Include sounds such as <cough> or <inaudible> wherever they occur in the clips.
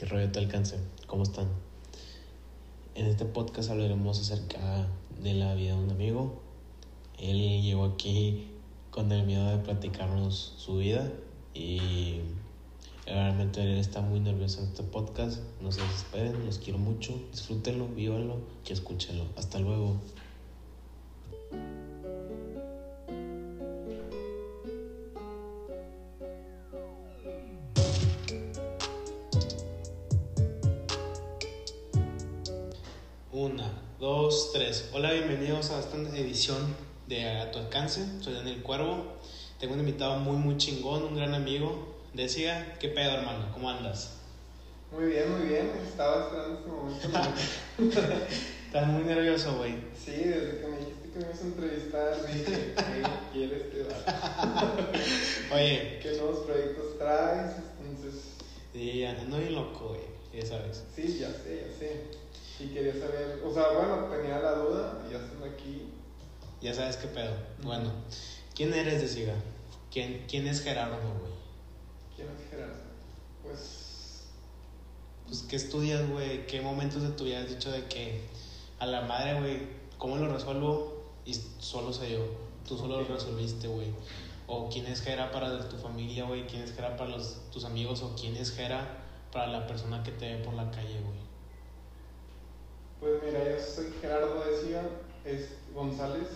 ¿Qué rollo te alcance? ¿Cómo están? En este podcast hablaremos acerca de la vida de un amigo. Él llegó aquí con el miedo de platicarnos su vida y realmente él está muy nervioso en este podcast. No se desesperen, los quiero mucho. Disfrútenlo, vívanlo y escúchenlo. Hasta luego. 2, 3. Hola, bienvenidos a esta edición de A tu alcance. Soy Daniel Cuervo. Tengo un invitado muy, muy chingón, un gran amigo. Decía, ¿qué pedo, hermano? ¿Cómo andas? Muy bien, muy bien. Estaba esperando este momento. <laughs> Estás muy nervioso, güey. Sí, desde que me dijiste que me ibas a entrevistar, dije, ¿qué quieres te va? <laughs> Oye. ¿Qué nuevos proyectos traes? Entonces. Sí, andando bien loco, güey. Ya sabes. Sí, ya sé, ya sé. Y quería saber, o sea, bueno, tenía la duda y ya estando aquí. Ya sabes qué pedo. Bueno, ¿quién eres de Siga? ¿Quién, ¿Quién es Gerardo, güey? ¿Quién es Gerardo? Pues, Pues, ¿qué estudias, güey? ¿Qué momentos de tu vida has dicho de que a la madre, güey, cómo lo resuelvo? Y solo sé yo. Tú solo lo resolviste, güey. O quién es Gera para tu familia, güey. ¿Quién es Gera para los, tus amigos? O quién es Gera para la persona que te ve por la calle, güey. Pues mira, yo soy Gerardo decía, es González.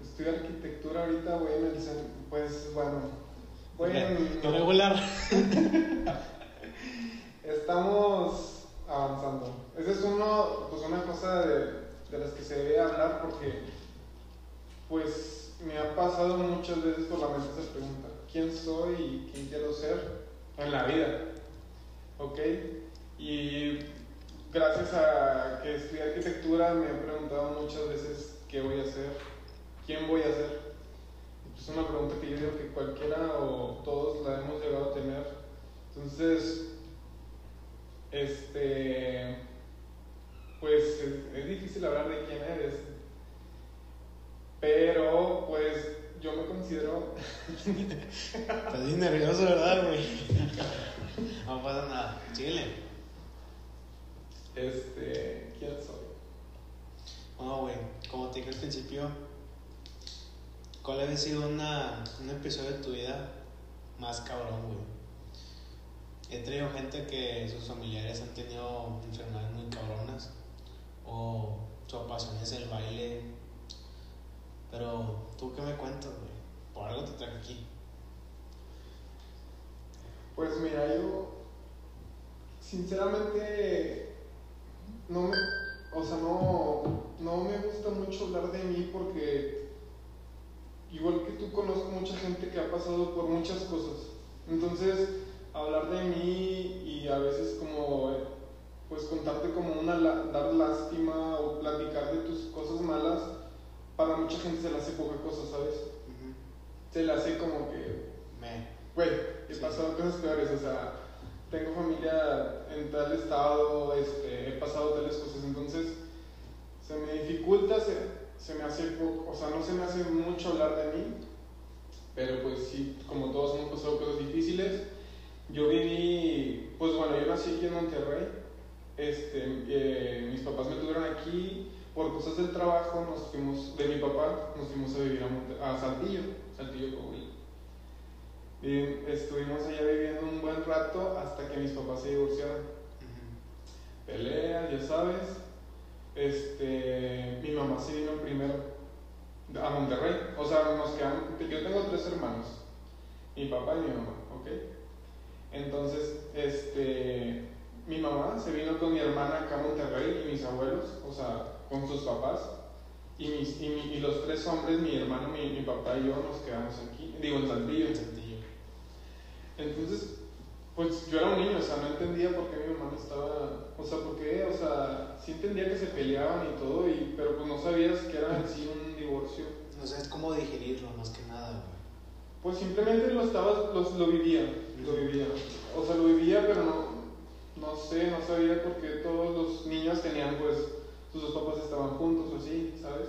Estudio arquitectura ahorita, voy en el centro, pues bueno, voy en... Regular. <laughs> Estamos avanzando. Esa es uno, pues una cosa de, de las que se debe hablar porque, pues, me ha pasado muchas veces por la mente esa pregunta: ¿quién soy y quién quiero ser en la vida? ¿Ok? Y gracias a que estudié arquitectura me he preguntado muchas veces qué voy a hacer, quién voy a ser. Es una pregunta que yo digo que cualquiera o todos la hemos llegado a tener. Entonces, este, pues es, es difícil hablar de quién eres, pero pues yo me considero, <laughs> Estás nervioso, ¿verdad, güey? <laughs> No pasa nada. Síguele. Este, ¿quién soy? No, güey, como te dije al principio, ¿cuál había sido una, un episodio de tu vida más cabrón, güey? He traído gente que sus familiares han tenido enfermedades muy cabronas, o su pasión es el baile, pero tú qué me cuentas, güey? Por algo te traje aquí. Pues mira, yo sinceramente no me, o sea, no, no me gusta mucho hablar de mí porque igual que tú conozco mucha gente que ha pasado por muchas cosas. Entonces, hablar de mí y a veces como pues contarte como una dar lástima o platicar de tus cosas malas para mucha gente se le hace poca cosa, ¿sabes? Se le hace como que Me. Güey, he pasado cosas peores, o sea, tengo familia en tal estado, este, he pasado tales cosas, entonces se me dificulta, se, se me hace o sea, no se me hace mucho hablar de mí, pero pues sí, como todos hemos pasado cosas difíciles. Yo viví, pues bueno, yo nací aquí en Monterrey, este, eh, mis papás me tuvieron aquí, por cosas del trabajo nos fuimos, de mi papá, nos fuimos a vivir a, Monte- a Saltillo, Saltillo, Coahuila. Y estuvimos allá viviendo un buen rato hasta que mis papás se divorciaron. Peleas, ya sabes. Este, mi mamá se vino primero a Monterrey. O sea, nos quedan, yo tengo tres hermanos. Mi papá y mi mamá, ¿ok? Entonces, este, mi mamá se vino con mi hermana acá a Monterrey y mis abuelos, o sea, con sus papás. Y, mis, y, mi- y los tres hombres, mi hermano, mi, mi papá y yo, nos quedamos aquí. Digo, en Saltillo. En Saltillo. Entonces, pues yo era un niño, o sea, no entendía por qué mi mamá no estaba, o sea, por qué, o sea, sí entendía que se peleaban y todo, y, pero pues no sabías que era en sí un divorcio. No sé cómo digerirlo, más que nada, güey. Pues simplemente lo estaba, los, lo vivía, lo vivía, o sea, lo vivía, pero no, no sé, no sabía por qué todos los niños tenían, pues, sus dos papás estaban juntos o así, ¿sabes?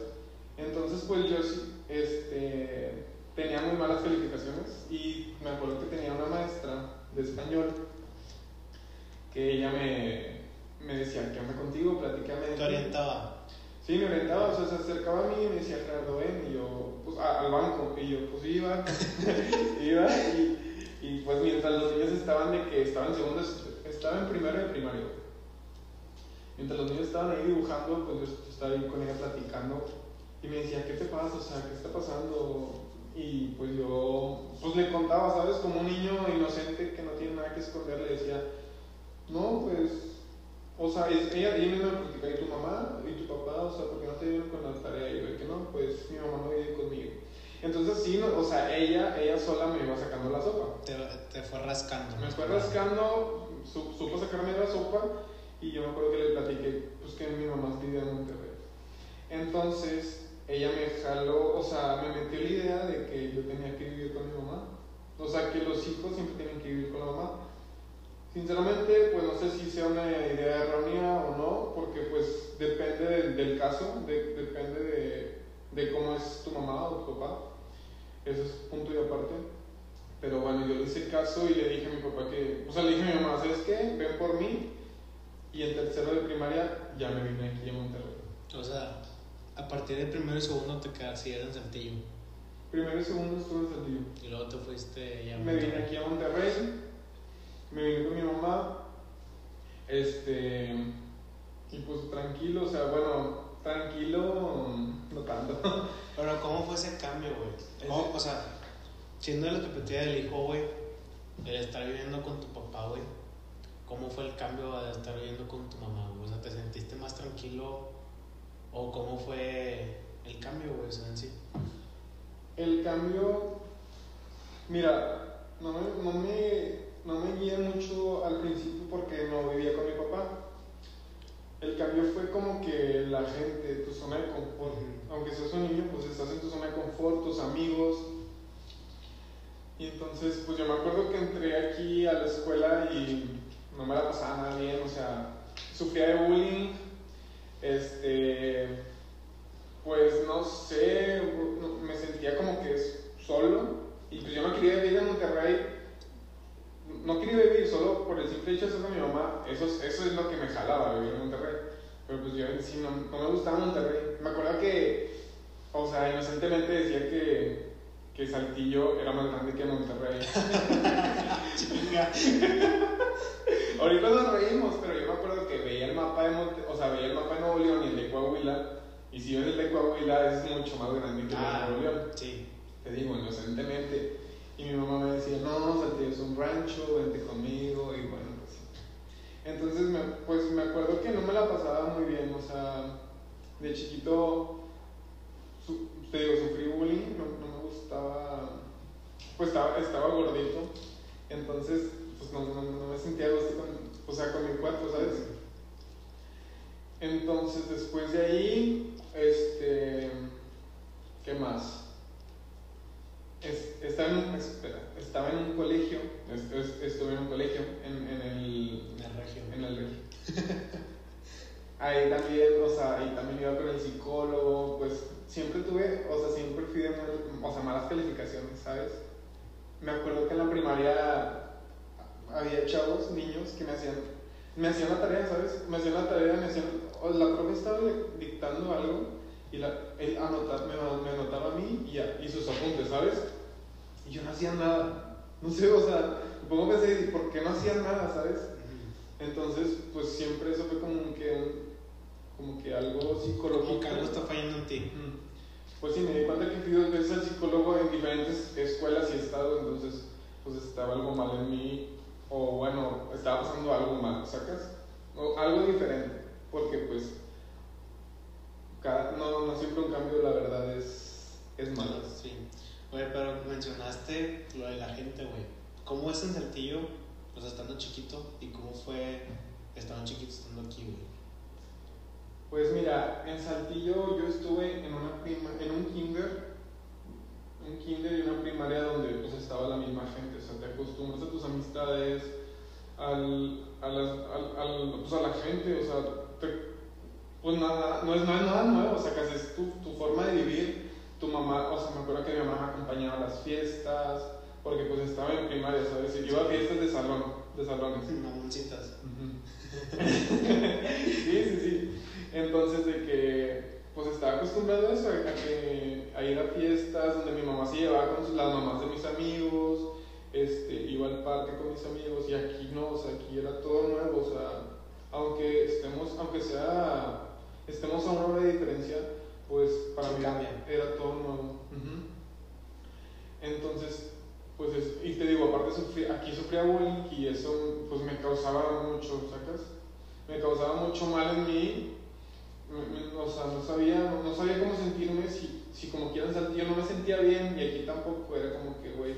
Entonces, pues yo sí, este, tenía muy malas calificaciones y me acuerdo que tenía una maestra de español que ella me, me decía, ¿qué onda contigo? Platícame. Te ti". orientaba. Sí, me orientaba, o sea, se acercaba a mí y me decía, Gerardo, ven, y yo, pues, a- al banco, y yo, pues iba, <laughs> iba, y, y pues mientras los niños estaban de que estaban en segundo, estaba en primero de primario. Mientras los niños estaban ahí dibujando, pues yo estaba ahí con ella platicando, y me decía, ¿qué te pasa? O sea, ¿qué está pasando? Y pues yo, pues le contaba, ¿sabes? Como un niño inocente que no tiene nada que esconder, le decía, no, pues o sea, es- ella, ella misma me platicaba, ¿y tu mamá y tu papá? O sea, ¿por qué no te ayudan con la tarea? Y yo, que no, pues mi mamá no vive conmigo. Entonces sí, no, o sea, ella, ella sola me iba sacando la sopa. Te, te fue rascando. Me fue rascando, su- supo sacarme la sopa y yo me acuerdo que le platiqué, pues que mi mamá vivía en Monterrey. Entonces, ella me jaló, o sea, me metió la idea de que yo tenía que vivir con mi mamá. O sea, que los hijos siempre tienen que vivir con la mamá. Sinceramente, pues no sé si sea una idea errónea o no, porque pues depende del, del caso, de- depende de, de cómo es tu mamá o tu papá. Eso es punto y aparte. Pero bueno, yo le hice caso y le dije a mi papá que, o sea, le dije a mi mamá, ¿sabes qué? Ven por mí. Y en tercero de primaria ya me vine aquí a Monterrey. O sea, a partir del primero y segundo te quedas y en Saltillo. Primero y segundo estuve en Saltillo. Y luego te fuiste ya. a Me vine Monterrey. aquí a Monterrey, me vine con mi mamá, este, y pues tranquilo, o sea, bueno, tranquilo, no tanto. Pero, ¿cómo fue ese cambio, güey? Ese- ¿Cómo- O sea, siendo la perspectiva del hijo, güey, el estar viviendo con tu papá, güey, ¿cómo fue el cambio de estar viviendo con tu mamá, güey? O sea, ¿te sentiste más tranquilo? ¿O cómo fue el cambio, güey, o sea, en sí? El cambio, mira, no me, no me, no me guié mucho al principio porque no vivía con mi papá. El cambio fue como que la gente, tu zona de confort. Aunque seas un niño, pues estás en tu zona de confort, tus amigos. Y entonces, pues yo me acuerdo que entré aquí a la escuela y no me la pasaba nada bien, o sea, sufría de bullying, este, pues no sé, me sentía como que solo y pues yo no quería vivir en Monterrey, no quería vivir solo por el simple hecho de ser de mi mamá, eso, es- eso es lo que me jalaba vivir en Monterrey, pero pues yo en sí no, no me gustaba Monterrey, me acuerdo que, o sea, inocentemente decía que, que Saltillo era más grande que Monterrey. Chinga. <laughs> Ahorita nos reímos, pero yo me acuerdo que veía el mapa de Monte, o sea, veía el mapa de Nuevo León y el de Coahuila, y si ves el de Coahuila es mucho más grande que el Ah, de Nuevo León. sí. Te digo, inocentemente. Y mi mamá me decía, no, Saltillo es un rancho, vente conmigo, y bueno, pues. Entonces, me, pues me acuerdo que no me la pasaba muy bien, o sea, de chiquito, te digo, sufrí bullying, no, no me gustaba, pues estaba, estaba gordito, entonces, pues no, no, no me sentía gusto con, o sea, con mi cuerpo, ¿sabes? Entonces, después de ahí, este, ¿qué más? Es- estaba, en un, espera, estaba en un colegio, es- es- estuve en un colegio, en, en el, En la región. en el regio. <laughs> ahí también, o sea, ahí también iba con el psicólogo, pues siempre tuve, o sea, siempre fui de muy- o sea, malas calificaciones, ¿sabes? Me acuerdo que en la primaria había chavos, niños, que me hacían, me hacían la tarea, ¿sabes? Me hacían la tarea, me hacían, o la profe estaba dictando algo y la, él anota- me, me anotaba a mí y, a- y sus apuntes, ¿sabes? Y yo no hacía nada. No sé, o sea, pongo ¿y ¿por qué no hacía nada, ¿sabes? Entonces, pues siempre eso fue como que, como que algo psicológico. Como que algo está fallando en ti. Pues sí, me di cuenta que fui dos veces al psicólogo en diferentes escuelas y estados, entonces pues estaba algo mal en mí, o bueno, estaba pasando algo mal, ¿sacas? O algo diferente, porque pues cada- no, no siempre un cambio, la verdad, es, es malo. Sí. Güey, pero mencionaste lo de la gente, güey. ¿Cómo es en Saltillo, o sea, estando chiquito? ¿Y cómo fue estando chiquito estando aquí, güey? Pues mira, en Saltillo yo estuve en, una prima, en un kinder, un kinder y una primaria donde pues estaba la misma gente, o sea, te acostumbras a tus amistades, al, a, las, al, al- pues, a la gente, o sea, te- pues nada, no es, no es nada nuevo, o sea, que es tu, tu forma de vivir, tu mamá, o sea, me acuerdo que mi mamá me acompañaba a las fiestas, porque pues estaba en primaria, ¿sabes? Y yo iba a fiestas de salón, de salones. Mamoncitas. sí, sí, sí. Entonces, de que, pues estaba acostumbrado a eso, a, que, a ir a fiestas donde mi mamá se llevaba con las mamás de mis amigos, este, iba al parque con mis amigos, y aquí no, o sea, aquí era todo nuevo, o sea, aunque estemos, aunque sea, estemos a una hora de diferencia, pues para mí era todo nuevo. Entonces, pues, y te digo, aparte sufrí, aquí sufría bullying y eso, pues me causaba mucho, ¿sacas? Me causaba mucho mal en mí, o sea, no sabía, no, sabía cómo sentirme, si, si como quieran sentir, yo no me sentía bien y aquí tampoco, era como que, güey,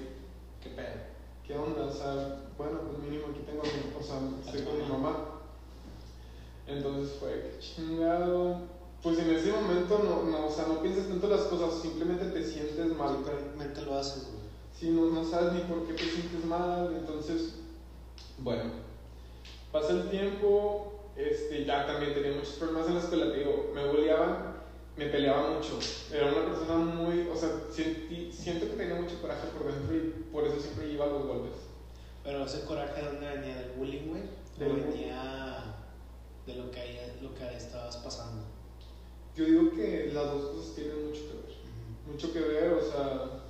qué pedo. ¿Qué onda? O sea, bueno, pues mínimo aquí tengo, o sea, estoy con mi mamá. Entonces fue, chingado. Pues en ese momento no, no, o sea, no piensas tanto las cosas, simplemente te sientes mal. Simplemente lo haces, güey. Sí, no, no sabes ni por qué te sientes mal, entonces, bueno, pasa el tiempo, este, ya también tenía muchos problemas en la escuela, te digo, me boleaban, me peleaba mucho, era una persona muy, o sea, siento que tenía mucho coraje por dentro y por eso siempre iba a los golpes. Pero ese coraje, ¿de dónde venía? ¿Del bullying, güey? ¿O venía de lo que, ahí, lo que estabas pasando? Yo digo que las dos cosas tienen mucho que ver. Mucho que ver, o sea,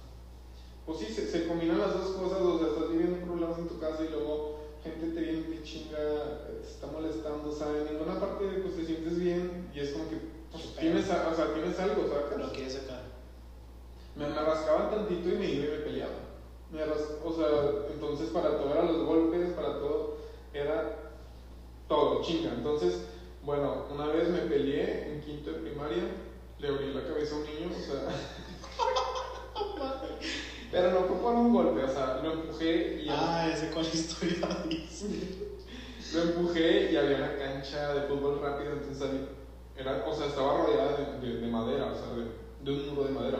pues sí, se, se, combinan las dos cosas, o sea, estás viviendo problemas en tu casa y luego gente te viene y chinga, te está molestando, o sea, en ninguna parte pues te sientes bien y es como que pues, tienes, o sea, tienes algo, ¿sabes? Lo quieres sacar. Me, me rascaban tantito y me iba y me peleaba. Me o sea, entonces para todo eran los golpes, para todo era todo, chinga. Entonces, bueno, una vez me peleé en quinto de primaria, le abrí la cabeza a un niño, o sea. <laughs> Pero no fue por un golpe, o sea, lo empujé y. Ah, ese cuál historia dice. <laughs> lo empujé y había una cancha de fútbol rápido, entonces era, o sea, estaba rodeada de, de, madera, o sea, de, de, un muro de madera.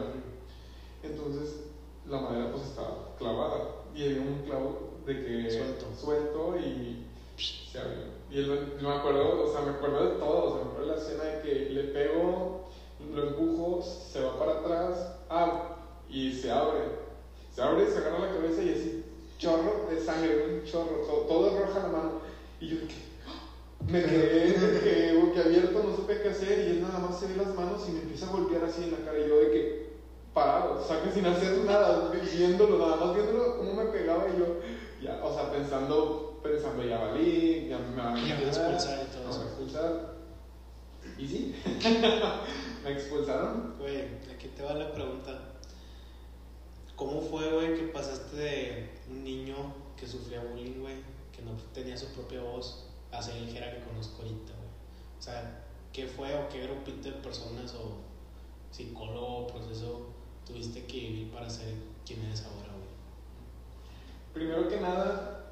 Entonces, la madera pues estaba clavada y había un clavo de que suelto, suelto y se abrió. Y me acuerdo, o sea, me acuerdo de todo, o sea, me acuerdo de la escena de que le pego, lo empujo, se va para atrás, ah, y se abre se abre, se agarra la cabeza y así, chorro de sangre, un chorro, todo, roja la mano. Y yo me quedé de que abierto, no supe qué hacer y él nada más se ve las manos y me empieza a golpear así en la cara y yo de que parado, o sea que sin hacer nada, viéndolo, nada más viéndolo cómo me pegaba y yo, ya, o sea, pensando, pensando ya valí, ya me van a expulsar y todo eso. expulsar. Y sí, <laughs> me expulsaron. Güey, aquí te va la pregunta. ¿Cómo fue, güey, que pasaste de un niño que sufría bullying, güey, que no tenía su propia voz, a ser el Jera que conozco ahorita, güey? O sea, ¿qué fue o qué grupito de personas o psicólogo o proceso tuviste que vivir para ser quien eres ahora, güey? Primero que nada,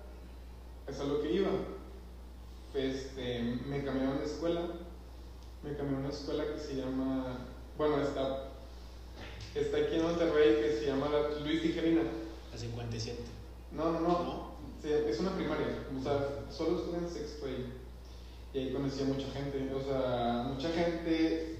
es a lo que iba. Este, me cambiaron de escuela. Me cambié a una escuela que se llama, bueno, está está aquí en Monterrey que se llama Luis Tijerina. La 57. No, no, no. es una primaria. O sea, solo estuve en sexto ahí. Y ahí conocí a mucha gente. O sea, mucha gente,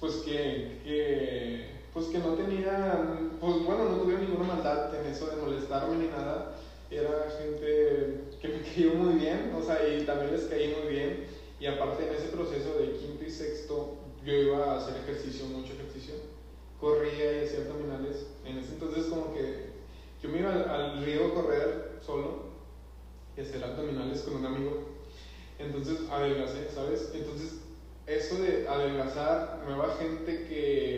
pues que, que, pues que no tenía, pues bueno, no tuvieron ninguna maldad en eso de molestarme ni nada. Era gente que me <laughs> cayó muy bien, o sea, y también les caí muy bien. Y aparte en ese proceso de quinto y sexto, yo iba a hacer ejercicio, mucho ejercicio corría y hacía abdominales. En ese entonces como que yo me iba al, río a correr solo y hacer abdominales con un amigo. Entonces adelgacé, ¿sabes? Entonces eso de adelgazar, nueva gente que, que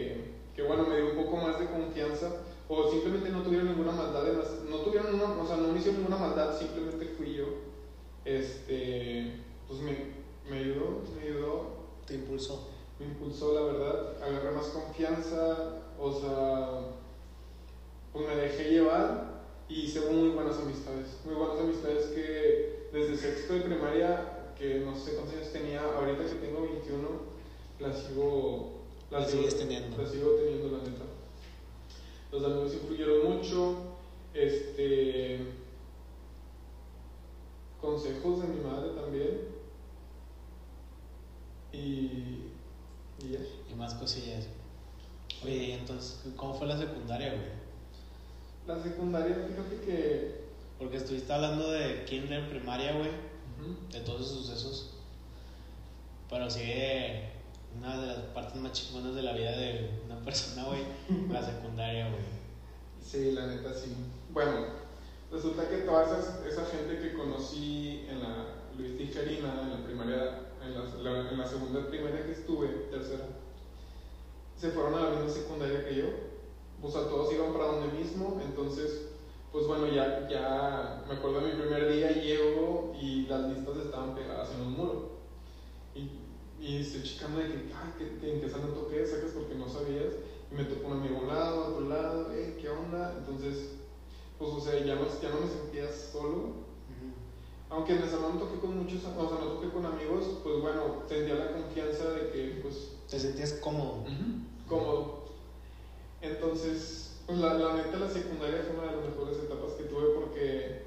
Entonces, pues la, la neta, la secundaria fue una de las mejores etapas que tuve porque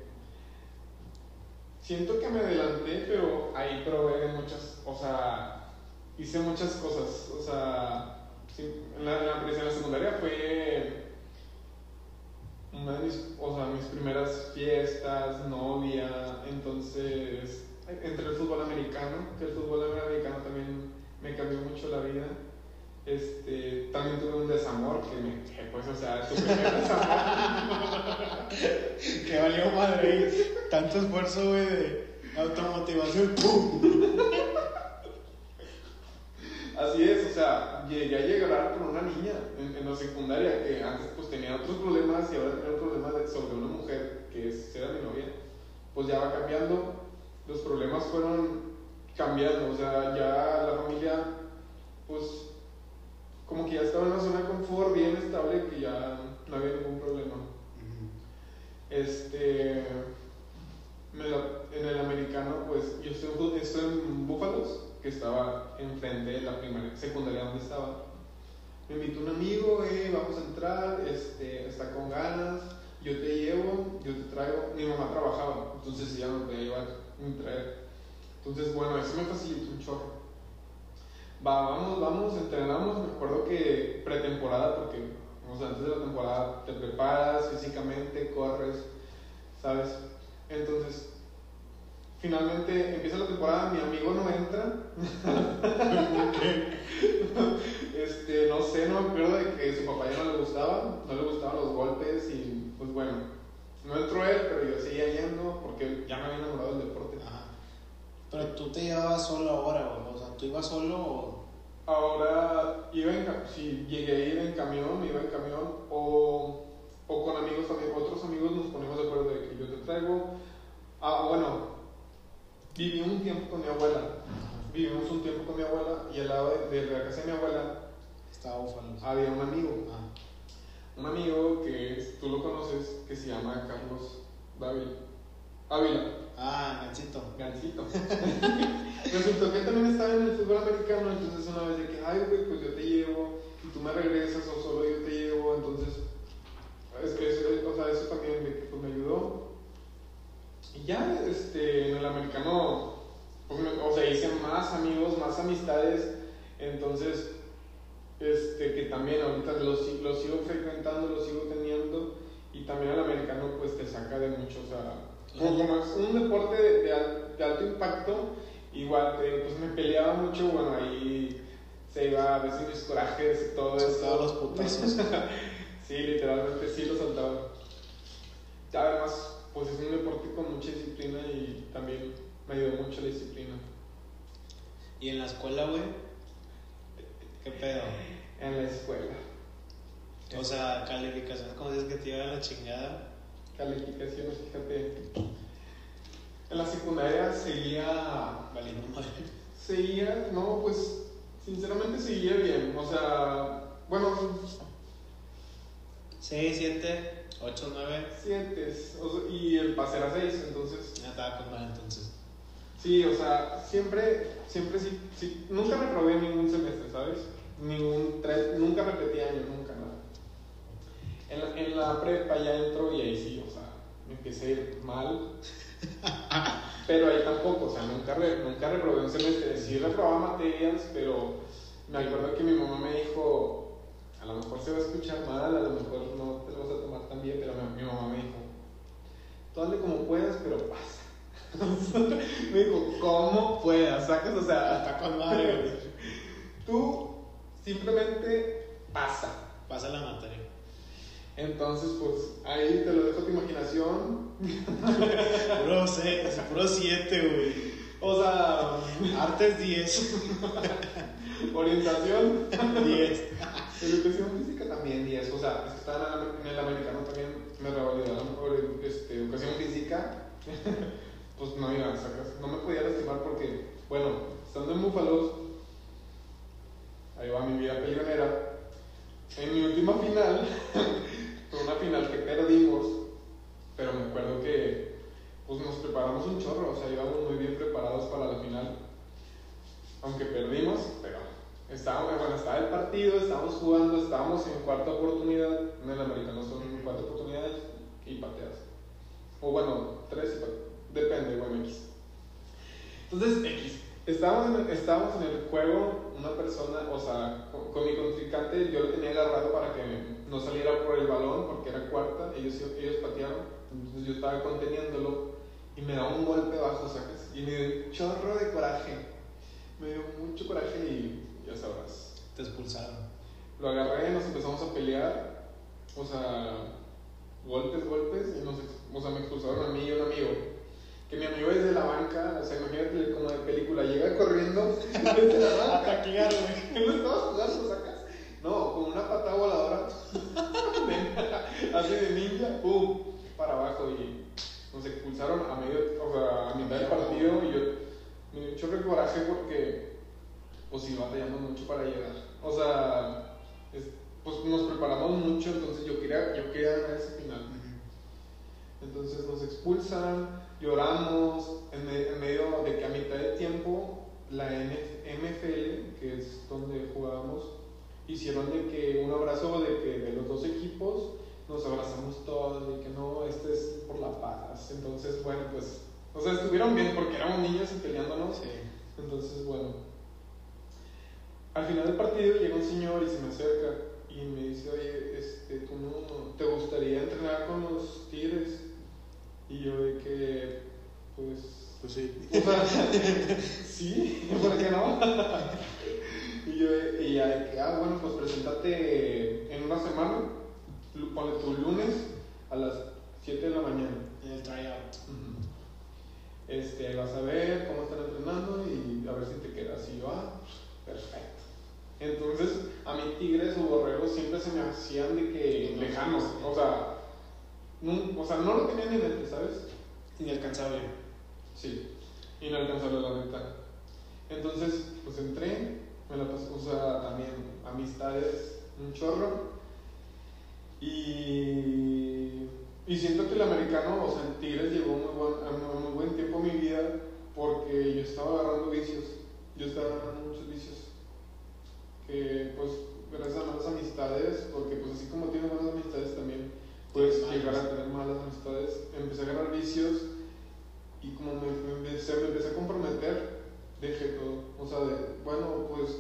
siento que me adelanté, pero ahí probé de muchas, o sea, hice muchas cosas. O sea, en la, la, en la secundaria fue una de mis, o sea, mis primeras fiestas, novia, entonces, entre el fútbol americano, que el fútbol americano también me cambió mucho la vida. Este, también tuve un desamor que me, que, pues, o sea, tu primer desamor. <laughs> Que valió madre. Tanto esfuerzo, güey, de automotivación. ¡Pum! Así es, o sea, llegué a llegar con una niña en, en la secundaria que antes pues tenía otros problemas y ahora tiene un problema de- sobre una mujer que es, era mi novia. Pues ya va cambiando, los problemas fueron cambiando, o sea, ya la familia pues como que ya estaba en una zona de confort bien estable que ya no había ningún problema. Este, me la- en el americano, pues yo estoy, estoy en Búfalos, que estaba enfrente de la primaria, secundaria donde estaba. Me invitó un amigo, eh, vamos a entrar, este, está con ganas, yo te llevo, yo te traigo. Mi mamá trabajaba, entonces ella me podía llevar y traer. Entonces, bueno, eso me facilitó un chorro. Va, vamos, vamos, entrenamos. Me acuerdo que pretemporada, porque o sea, antes de la temporada te preparas físicamente, corres, ¿sabes? Entonces, finalmente empieza la temporada, mi amigo no entra. <laughs> este, no sé, no me acuerdo de que su papá ya no le gustaba, no le gustaban los golpes y pues bueno, no entró él, pero yo seguía yendo porque ya me había enamorado del deporte. Ajá. Pero tú te llevabas solo ahora, güey. Tú ibas solo o. Ahora iba en si llegué a ir en camión, iba en camión o, o con amigos también, otros amigos nos ponemos de acuerdo de que yo te traigo. Ah, bueno, viví un tiempo con mi abuela, vivimos un tiempo con mi abuela y al lado de, de la casa de mi abuela Estaba había un amigo, Ah. un amigo que es- tú lo conoces, que se llama Carlos Dávila. Ávila. Ah, Gancito. Gancito. Resultó <laughs> que él también estaba en el fútbol americano, entonces una vez de que, ay, güey, pues yo te llevo, y tú me regresas o solo yo te llevo, entonces, es que eso, o sea, eso también de pues, me ayudó. Y ya, este, en el americano, pues, me- o sea, hice más amigos, más amistades, entonces, este, que también ahorita los, los sigo frecuentando, los sigo teniendo, y también el americano, pues, te saca de mucho, o sea, como es un deporte de, de al- de alto impacto, igual, eh, pues me peleaba mucho, bueno, ahí se iba a veces mis corajes y todo eso. Soltaba los putazos. <laughs> sí, literalmente sí los soltaba. Además, pues es un deporte con mucha disciplina y también me ayudó mucho la disciplina. Y en la escuela, güey. ¿Qué pedo? En la escuela. O sea, calificaciones, como dices que te iba a la chingada. Calificaciones, fíjate. En la secundaria seguía Valiendo madre. Seguía, no, pues sinceramente seguía bien. O sea, bueno, 6, 7, 8, 9. 7 y el pase era 6, entonces Ya estaba con mal entonces. sí, o sea, siempre, siempre sí, sí, nunca reprobé ningún semestre, ¿sabes? Ningún, tres, nunca repetí año, nunca nada. En la, en la prepa ya entro y ahí sí, o sea, me empecé a ir mal. <laughs> Pero ahí tampoco, o sea, nunca, re- nunca reprobé un semestre. Sí reprobaba materias, pero me acuerdo que mi mamá me dijo, a lo mejor se va a escuchar mal, a lo mejor no te lo vas a tomar tan bien, pero mi, mi mamá me dijo, tú dale como puedas, pero pasa. <laughs> me dijo, ¿cómo puedas? Sacas, o sea, Está con madre, <laughs> tú simplemente pasa. Pasa la materia. Entonces, pues ahí te lo dejo a tu imaginación. <laughs> Puro 6, puro 7, güey. O sea, Artes 10. orientación, 10. <laughs> educación física también 10. O sea, es que estaba en el, en el americano también, me revalidaron por este, educación física. <laughs> pues no iba, sacas. No me podía lastimar porque, bueno, estando en Búfalos, ahí va mi vida peleonera. En mi última final, fue una final que perdimos, pero me acuerdo que pues nos preparamos un chorro, o sea, íbamos muy bien preparados para la final. Aunque perdimos, pero estábamos, bueno, estaba el partido, estábamos jugando, estábamos en cuarta oportunidad, en el americano son cuatro oportunidades y pateas. O bueno, tres depende, bueno, X. Entonces, X. Estábamos en, el, estábamos en el juego, una persona, o sea, con, con mi contrincante, yo lo tenía agarrado para que no saliera por el balón, porque era cuarta, ellos, ellos patearon, entonces yo estaba conteniéndolo y me da un golpe bajo, ¿sacas? Y me dio un chorro de coraje, me dio mucho coraje y ya sabrás. Te expulsaron. Lo agarré, nos empezamos a pelear, o sea, golpes, golpes, y nos, o sea, me expulsaron a mí y a un amigo. Que mi amigo desde la banca, o sea, imagínate como de película, llega corriendo <laughs> desde la A banca. taclear, güey. <laughs> ¿No estabas jugando, sacas? No, una patada voladora, <laughs> así de ninja, pum, para abajo. Y nos expulsaron a medio, o sea, a mitad del partido. Y yo me dio un coraje porque, pues, iba batallando mucho para llegar. O sea, es- pues nos preparamos mucho, entonces yo quería, yo quería ganar ese final. Entonces nos expulsan, lloramos, en, me- en medio de que a mitad de tiempo la MFL, que es donde jugábamos, hicieron de que un abrazo de que de los dos equipos nos abrazamos todos, de que no, este es por la paz. Entonces, bueno, pues, o sea, estuvieron bien porque éramos niños y peleándonos. Sí. Entonces, bueno, al final del partido llega un señor y se me acerca y me dice, oye, este, ¿tú no te gustaría entrenar con los Tigres? Y yo de que, pues, Pues sí. <laughs> o sea, <laughs> sí, ¿por qué no? <laughs> y yo, ya de que, ah, bueno, pues preséntate en una semana, ponle tu lunes a las 7 de la mañana. En el tryout. Este, vas a ver cómo están entrenando y a ver si te quedas. Y yo, ah, perfecto. Entonces, a mí Tigres o Borregos siempre se me hacían de que lejanos. O sea, no, o sea, no lo tenían en mente, ¿sabes? Inalcanzable. Sí, inalcanzable la neta. Entonces, pues entré, me la pasé, o sea, también amistades, un chorro. Y, y siento que el americano, o sea, en Tigres llegó muy buen, a muy, buen tiempo a mi vida porque yo estaba agarrando vicios. Yo estaba agarrando muchos vicios. Que, pues, gracias a malas amistades, porque, pues, así como tienes malas amistades también, puedes llegar a tener malas amistades. Empecé a agarrar vicios y como me, me empecé, me empecé a comprometer, dejé todo. O sea, de, bueno, pues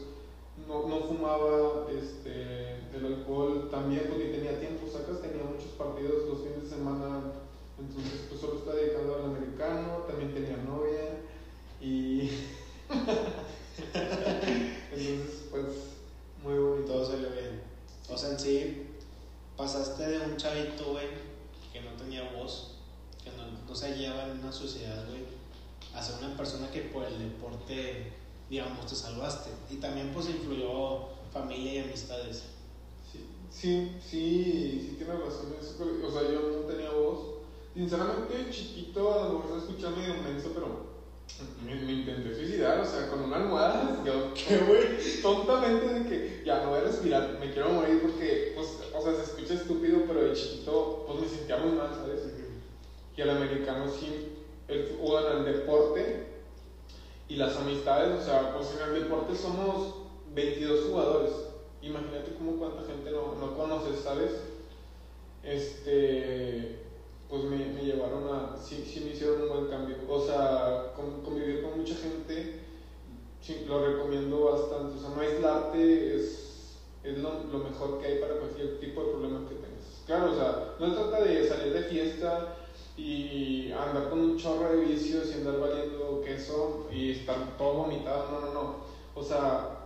no, no fumaba este, el alcohol también porque tenía tiempo, sacas, tenía muchos partidos los fines de semana, entonces pues solo estaba dedicado al americano, también tenía novia y... <laughs> entonces pues muy bonito. Salió bien. O sea, en sí, pasaste de un chavito, güey, que no tenía voz, que no, no se hallaba en una sociedad, güey, a ser una persona que por el deporte, digamos, te salvaste. Y también, pues, influyó familia y amistades. Sí, sí, sí, sí tienes razón. o sea, yo no tenía voz. Sinceramente, chiquito, a lo mejor se escucha medio menso, pero me, me intenté suicidar, o sea, con una almohada. <laughs> Yo, qué güey, tontamente de que ya no voy a respirar, me quiero morir porque, pues, o sea, se escucha estúpido, pero de chiquito, pues me sentía muy mal, ¿sabes? Y el americano sí, el, bueno, el deporte y las amistades, o sea, pues en el deporte somos 22 jugadores. Imagínate como cuánta gente no, no conoces, ¿sabes? Este, pues me, me llevaron a, sí, sí me hicieron un buen cambio. O sea, con- convivir con mucha gente, sí, lo recomiendo bastante. O sea, no aislarte es, es lo, lo mejor que hay para cualquier tipo de problema que tengas. Claro, o sea, no se trata de salir de fiesta y y andar valiendo queso y estar todo vomitado, no, no, no. O sea,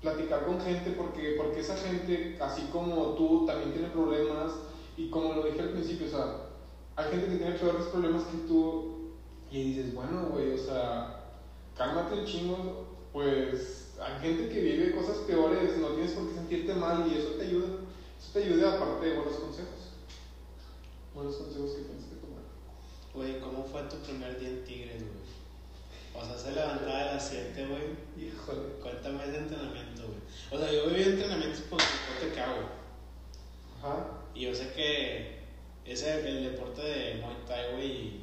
platicar con gente porque, porque esa gente, así como tú, también tiene problemas y como lo dije al principio, o sea, hay gente que tiene peores problemas que tú y dices, bueno, güey, o sea, cálmate el chingo, pues hay gente que vive cosas peores, no tienes por qué sentirte mal y eso te ayuda, eso te ayuda aparte de buenos consejos, buenos consejos que tienes que tomar. Güey, ¿cómo fue tu primer día en Tigres, güey? O sea, se levantaba a las 7, güey. Híjole. Cuéntame ese entrenamiento, güey. O sea, yo viví entrenamientos por el deporte que hago. Ajá. Y yo sé que ese, el deporte de Muay Thai, güey,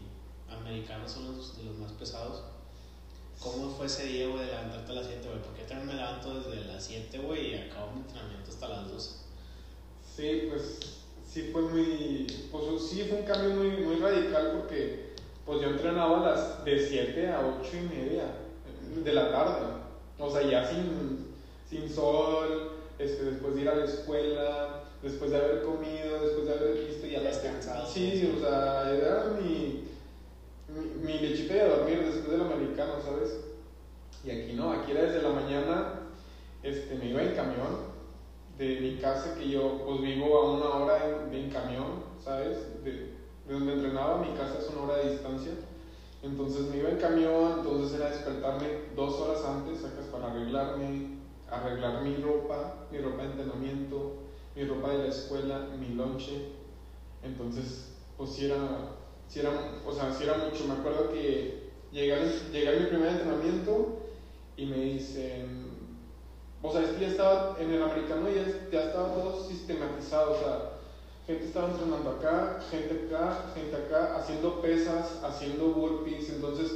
americanos son los, de los más pesados. ¿Cómo fue ese día, güey, de levantarte a las 7, güey? Porque yo también me levanto desde las 7, güey, y acabo mi entrenamiento hasta las 12. Sí, pues sí fue muy, pues sí fue un cambio muy, muy radical porque pues yo entrenaba a las de 7 a 8 y media de la tarde, o sea ya sin, sin sol, este, después de ir a la escuela, después de haber comido, después de haber visto y a las Descansado. Sí, o sea, era mi, mi, mi lechita de dormir después del americano, ¿sabes? Y aquí no, aquí era desde la mañana, este, me iba en camión de mi casa, que yo pues vivo a una hora en, en camión, ¿sabes? De, de donde entrenaba, mi casa es una hora de distancia. Entonces me iba en camión, entonces era despertarme dos horas antes, sacas para arreglarme, arreglar mi ropa, mi ropa de entrenamiento, mi ropa de la escuela, mi lonche. Entonces, pues sí era, sí era, o sea, sí era mucho. Me acuerdo que llegué, llegué a mi primer entrenamiento y me dicen, o sea, es que ya estaba en el americano ya, ya estaba todo sistematizado, o sea, gente estaba entrenando acá, gente acá, gente acá, haciendo pesas, haciendo burpees, entonces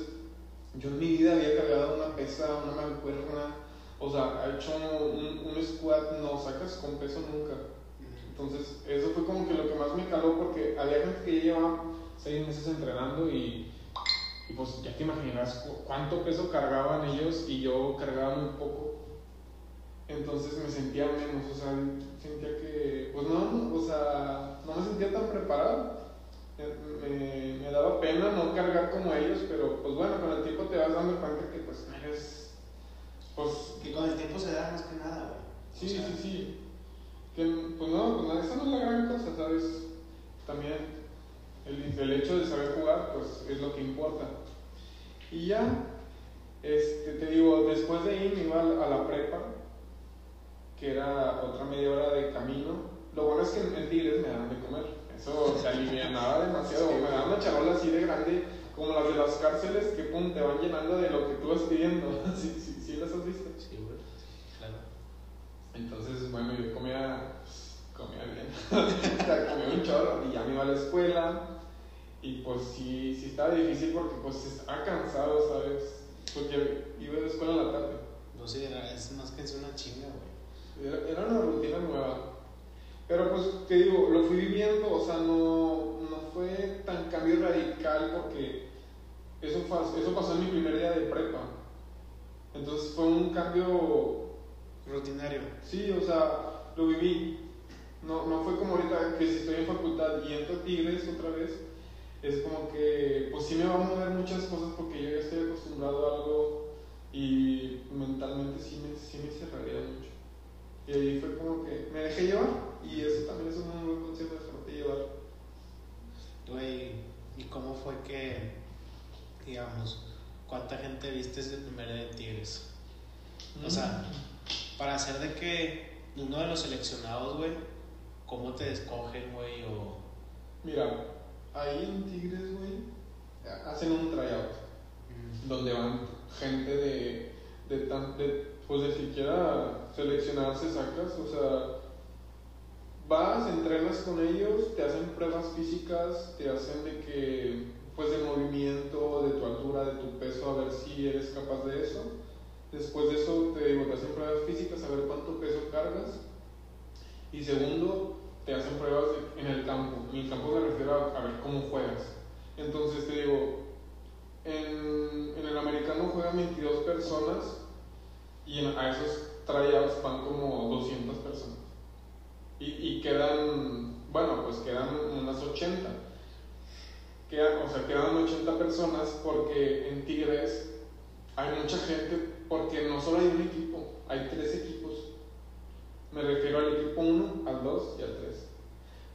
yo en mi vida había cargado una pesa, una mancuerna, o sea, he hecho un, un squat, no sacas con peso nunca. Entonces, eso fue como que lo que más me caló porque había gente que ya llevaba seis meses entrenando y, y pues ya te imaginas cu- cuánto peso cargaban ellos y yo cargaba muy poco. Entonces me sentía menos, o sea, sentía que, pues no, o sea, no me sentía tan preparado. Me, me- daba pena no cargar como ellos, pero pues bueno, con el tiempo te vas dando cuenta que pues eres, pues Que con el tiempo se da más que nada, güey. Sí, O sea, sí, sí. Que, pues no, pues esa no es la gran cosa, ¿sabes? También el, el hecho de saber jugar, pues es lo que importa. Y ya, este, te digo, después de ahí me iba a la prepa, que era otra media hora de camino. Lo bueno es que en, Tigres me daban de comer. Eso se alivianaba <laughs> demasiado. Me daban una charola así de grande, como las de las cárceles, que pum, te van llenando de lo que tú vas pidiendo. <laughs> ¿Sí, sí, sí las has visto? Sí, güey. Claro. Entonces, bueno, yo comía, comía bien, <laughs> o sea, comía un chorro y ya me iba a la escuela y pues sí, sí estaba difícil porque pues estaba cansado, ¿sabes? Porque iba a la escuela en la tarde. No sé, es más que es una chinga, güey. Era, una rutina nueva. Pero pues te digo, lo fui viviendo, o sea, no, no fue tan cambio radical porque eso, fue- eso pasó en mi primer día de prepa. Entonces fue un cambio Rutinario. Sí, o sea, lo viví. No, no fue como ahorita que si estoy en facultad y entro a Tigres otra vez, es como que, pues sí me va a mover muchas cosas porque yo ya estoy acostumbrado a algo y mentalmente sí me, sí me cerraría mucho. Y ahí fue como que me dejé llevar y eso también es un buen consejo, dejarte llevar. Güey, ¿y cómo fue que, digamos, cuánta gente viste ese primer día de Tigres? O sea, para hacer de que uno de los seleccionados, güey, ¿cómo te escogen, güey? O... Mira, ahí en Tigres, güey, hacen un tryout. donde van gente de, de, tan, de pues de siquiera seleccionarse sacas, o sea, vas, entrenas con ellos, te hacen pruebas físicas, te hacen de que, pues de movimiento, de tu altura, de tu peso, a ver si eres capaz de eso. Después de eso, te digo, te hacen pruebas físicas, a ver cuánto peso cargas. Y segundo, te hacen pruebas en el campo. En el campo me refiero a, a ver cómo juegas. Entonces te digo, en, en el americano juegan 22 personas y a esos tryouts van como 200 personas. Y, y quedan, bueno, pues quedan unas 80. quedan, o sea, quedan 80 personas porque en Tigres hay mucha gente, porque no solo hay un equipo, hay tres equipos. Me refiero al equipo 1, al 2 y al 3.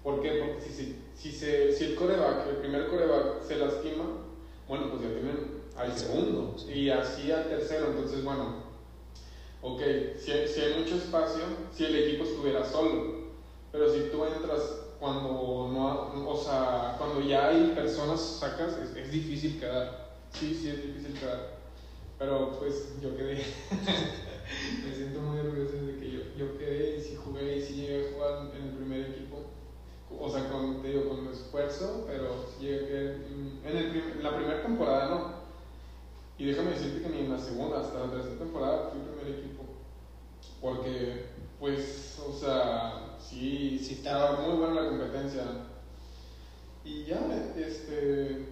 ¿Por qué? Porque si, si, si, se, si el coreback, el primer coreback se lastima, bueno, pues ya tienen al segundo y así al tercero. Entonces, bueno, ok, si, si hay mucho espacio, si el equipo estuviera solo, pero si tú entras cuando no, o sea, cuando ya hay personas sacas, es, es difícil quedar. Sí, sí, es difícil quedar. Pero pues yo quedé. <laughs> Me siento muy orgulloso de que yo, yo quedé y sí jugué y sí llegué a jugar en el primer equipo. O sea, con, te digo, con esfuerzo, pero llegué en, en la primera temporada no. Y déjame decirte que ni en la segunda, hasta la tercera temporada fui primer equipo. Porque, pues, o sea, sí, sí estaba muy buena la competencia. Y ya, este.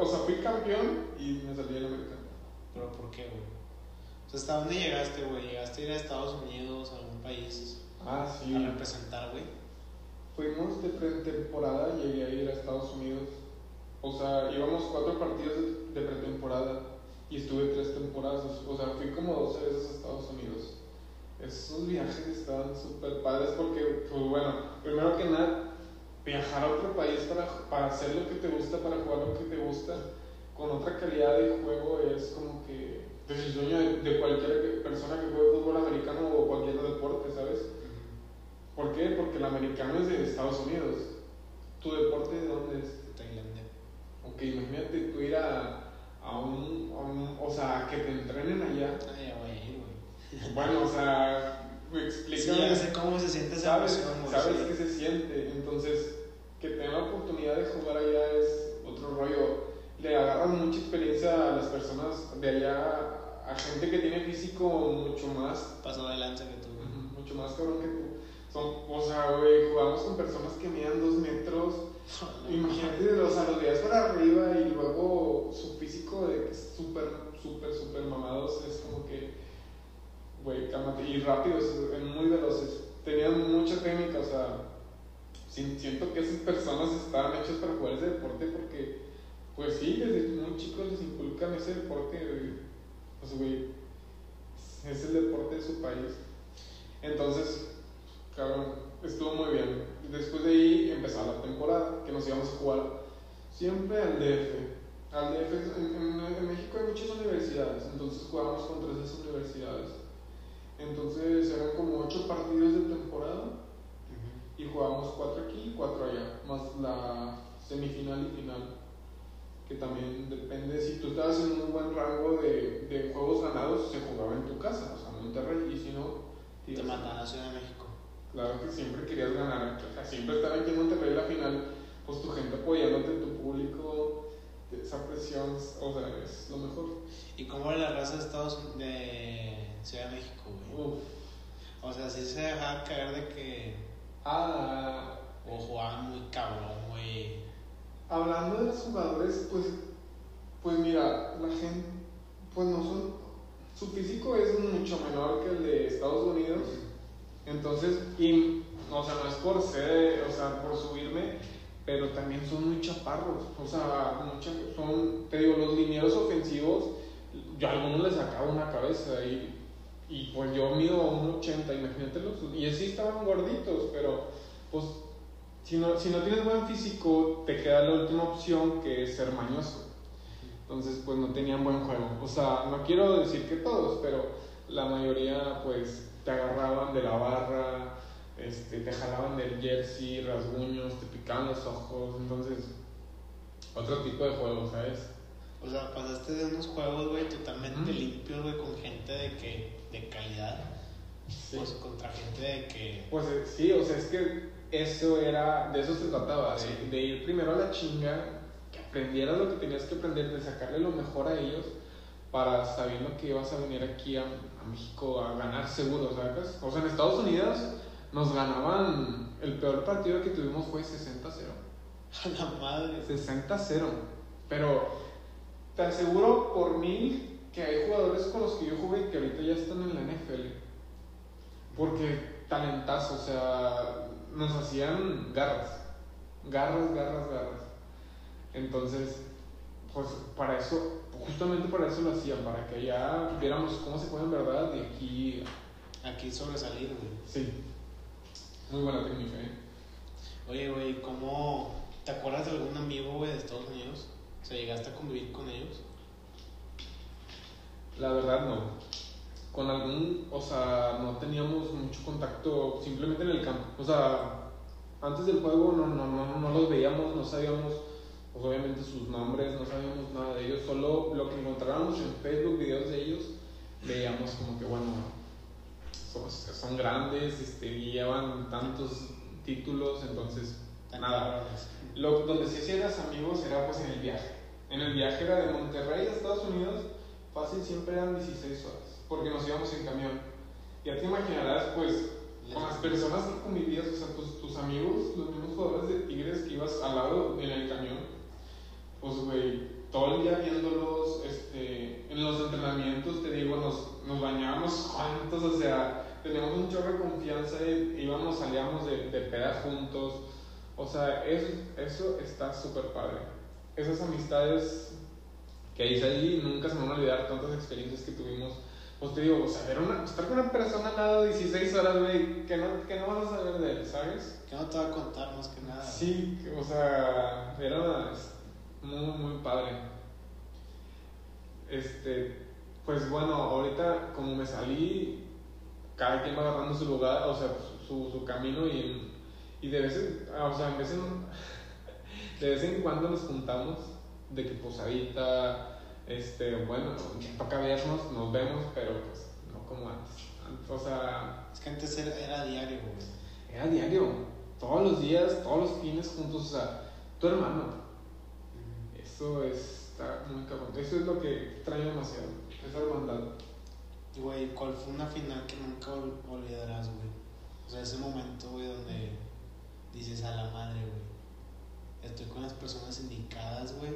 o sea, fui campeón y me salí del americano. ¿Pero por qué, güey? O sea, ¿hasta dónde llegaste, güey? ¿Llegaste a ir a Estados Unidos, a algún país? Ah, sí. A representar, güey. Fuimos de pretemporada, llegué a ir a Estados Unidos. O sea, íbamos cuatro partidos de pretemporada y estuve tres temporadas. O sea, fui como 12 veces a Estados Unidos. Esos viajes estaban súper padres porque, pues bueno, primero que nada, viajar a otro país para, para hacer lo que te gusta, para jugar lo que te gusta, con otra calidad de juego es como que es el sueño de, de cualquier persona que juegue fútbol americano o cualquier deporte, ¿sabes? ¿Por qué? Porque el americano es de Estados Unidos. ¿Tu deporte de dónde es? De Tailandia. Ok, imagínate tú ir a, a, un, a un, O sea, que te entrenen allá. Ya voy a ir, güey. Bueno, o sea, explícame. Sí, ya sé cómo se siente esa ¿Sabes, emoción, sabes sí. qué se siente? Entonces, que tenga la oportunidad de jugar allá es otro rollo. Le agarran mucha experiencia a las personas de allá, a gente que tiene físico mucho más Pasó de lanza que tú, mucho más cabrón que tú. Son, o sea, güey, jugamos con personas que miden dos metros. Imagínate, o los veías para arriba y luego su físico de que es súper, súper, súper mamados. Es como que, güey, cálmate. Y rápidos, muy veloces. Tenían mucha técnica, o sea, siento que esas personas estaban hechas para jugar ese deporte porque, pues sí, desde muy chicos les inculcan ese deporte. Pues, güey, es el deporte de su país. Entonces, cabrón, estuvo muy bien. Después de ahí empezó la temporada, que nos íbamos a jugar siempre al DF. Al DF, en, en- en México hay muchas universidades, entonces jugábamos con tres de esas universidades. Entonces eran como ocho partidos de temporada y jugábamos cuatro aquí y cuatro allá, más la semifinal y final. Que también depende, si tú estabas en un buen rango de, de juegos ganados, se jugaba en tu casa, o sea, en Monterrey, y si no, Te mandan a Ciudad de México. Claro que siempre querías ganar, o sea, siempre estar aquí en Monterrey la final, pues tu gente apoyándote, tu público, esa presión, o sea, es lo mejor. ¿Y cómo era la raza de Estados Unidos, de Ciudad de México, güey? Uf. O sea, sí se dejaban caer de que. Ah, O jugaban muy cabrón, güey. hablando de los jugadores, pues, pues mira, la gente, pues no son, su físico es mucho menor que el de Estados Unidos, entonces, y, o sea, no es por ser, o sea, por subirme, pero también son muy chaparros, o sea, son, te digo, los linieros ofensivos, yo a algunos les sacaba una cabeza y, y pues yo mido un 80, imagínate los, y sí estaban gorditos, pero pues si no, si no tienes buen físico, te queda la última opción que es ser mañoso. Entonces, pues no tenían buen juego. O sea, no quiero decir que todos, pero la mayoría, pues, te agarraban de la barra, este, te jalaban del jersey, rasguños, te picaban los ojos. Entonces, otro tipo de juego, ¿sabes? O sea, pasaste de unos juegos, güey, totalmente Ujú. limpios, güey, con gente de que. de calidad. Sí. Pues contra gente de que. Pues eh, sí, o sea, es que eso era, de eso se trataba, de, Sí. de ir primero a la chinga, que aprendieras lo que tenías que aprender, de sacarle lo mejor a ellos, para sabiendo que ibas a venir aquí a, a México a ganar seguro, ¿sabes? O sea, en Estados Unidos nos ganaban, el peor partido que tuvimos fue 60-0. A la madre. 60-0. Pero te aseguro por mil que hay jugadores con los que yo jugué que ahorita ya están en la NFL. Porque talentazo, o sea, nos hacían garras. Garras, garras, garras. Entonces, pues para eso, justamente para eso lo hacían, para que ya viéramos cómo se juega en verdad y aquí, Aquí sobresalir, güey. sí, muy buena técnica, ¿eh? Oye, güey, ¿cómo. ¿Te acuerdas de algún amigo, güey, de Estados Unidos? O sea, llegaste a convivir con ellos. La verdad no. Con algún, o sea, no teníamos mucho contacto simplemente en el campo. O sea, antes del juego no, no, no, no los veíamos, no sabíamos, pues obviamente sus nombres, no sabíamos nada de ellos. Solo lo que encontrábamos en Facebook, videos de ellos, veíamos como que, bueno, son, son grandes, este, llevan tantos títulos, entonces, nada. cabrones. Lo, donde sí hacías amigos era pues en el viaje. En el viaje era de Monterrey a Estados Unidos, fácil siempre eran 16 horas, porque nos íbamos en camión. Ya te imaginarás pues con las personas que convivías, o sea, tus, tus amigos, los mismos jugadores de Tigres que ibas al lado en el camión, pues güey, todo el día viéndolos, este, en los entrenamientos, te digo, nos, nos bañábamos juntos, o sea, teníamos un chorro de confianza, y íbamos, salíamos de, de peda juntos, o sea, eso, eso está súper padre. Esas amistades que hice ahí nunca se me van a olvidar, tantas experiencias que tuvimos. Pues te digo, o sea, ver una, estar con una persona al lado 16 horas, güey, que no, que no vas a saber de él, ¿sabes? Que no te va a contar más que nada. Sí, o sea, era muy, muy padre. Este, pues bueno, ahorita como me salí, cada quien va agarrando su lugar, o sea, su, su camino y, y de vez en, o sea, en vez en- <laughs> de vez en cuando nos juntamos, de que pues ahorita, este, bueno, ya toca vernos, nos vemos, pero pues no como antes. Antes, O sea, Es que antes era, era diario, güey. era diario, todos los días, todos los fines juntos, o sea, tu hermano. Eso está muy cabrón. Eso es lo que extraño demasiado. Esa hermandad. Y, Güey, ¿cuál fue una final que nunca ol- olvidarás, güey? O sea, ese momento, güey, donde dices a la madre, güey. Estoy con las personas indicadas, güey.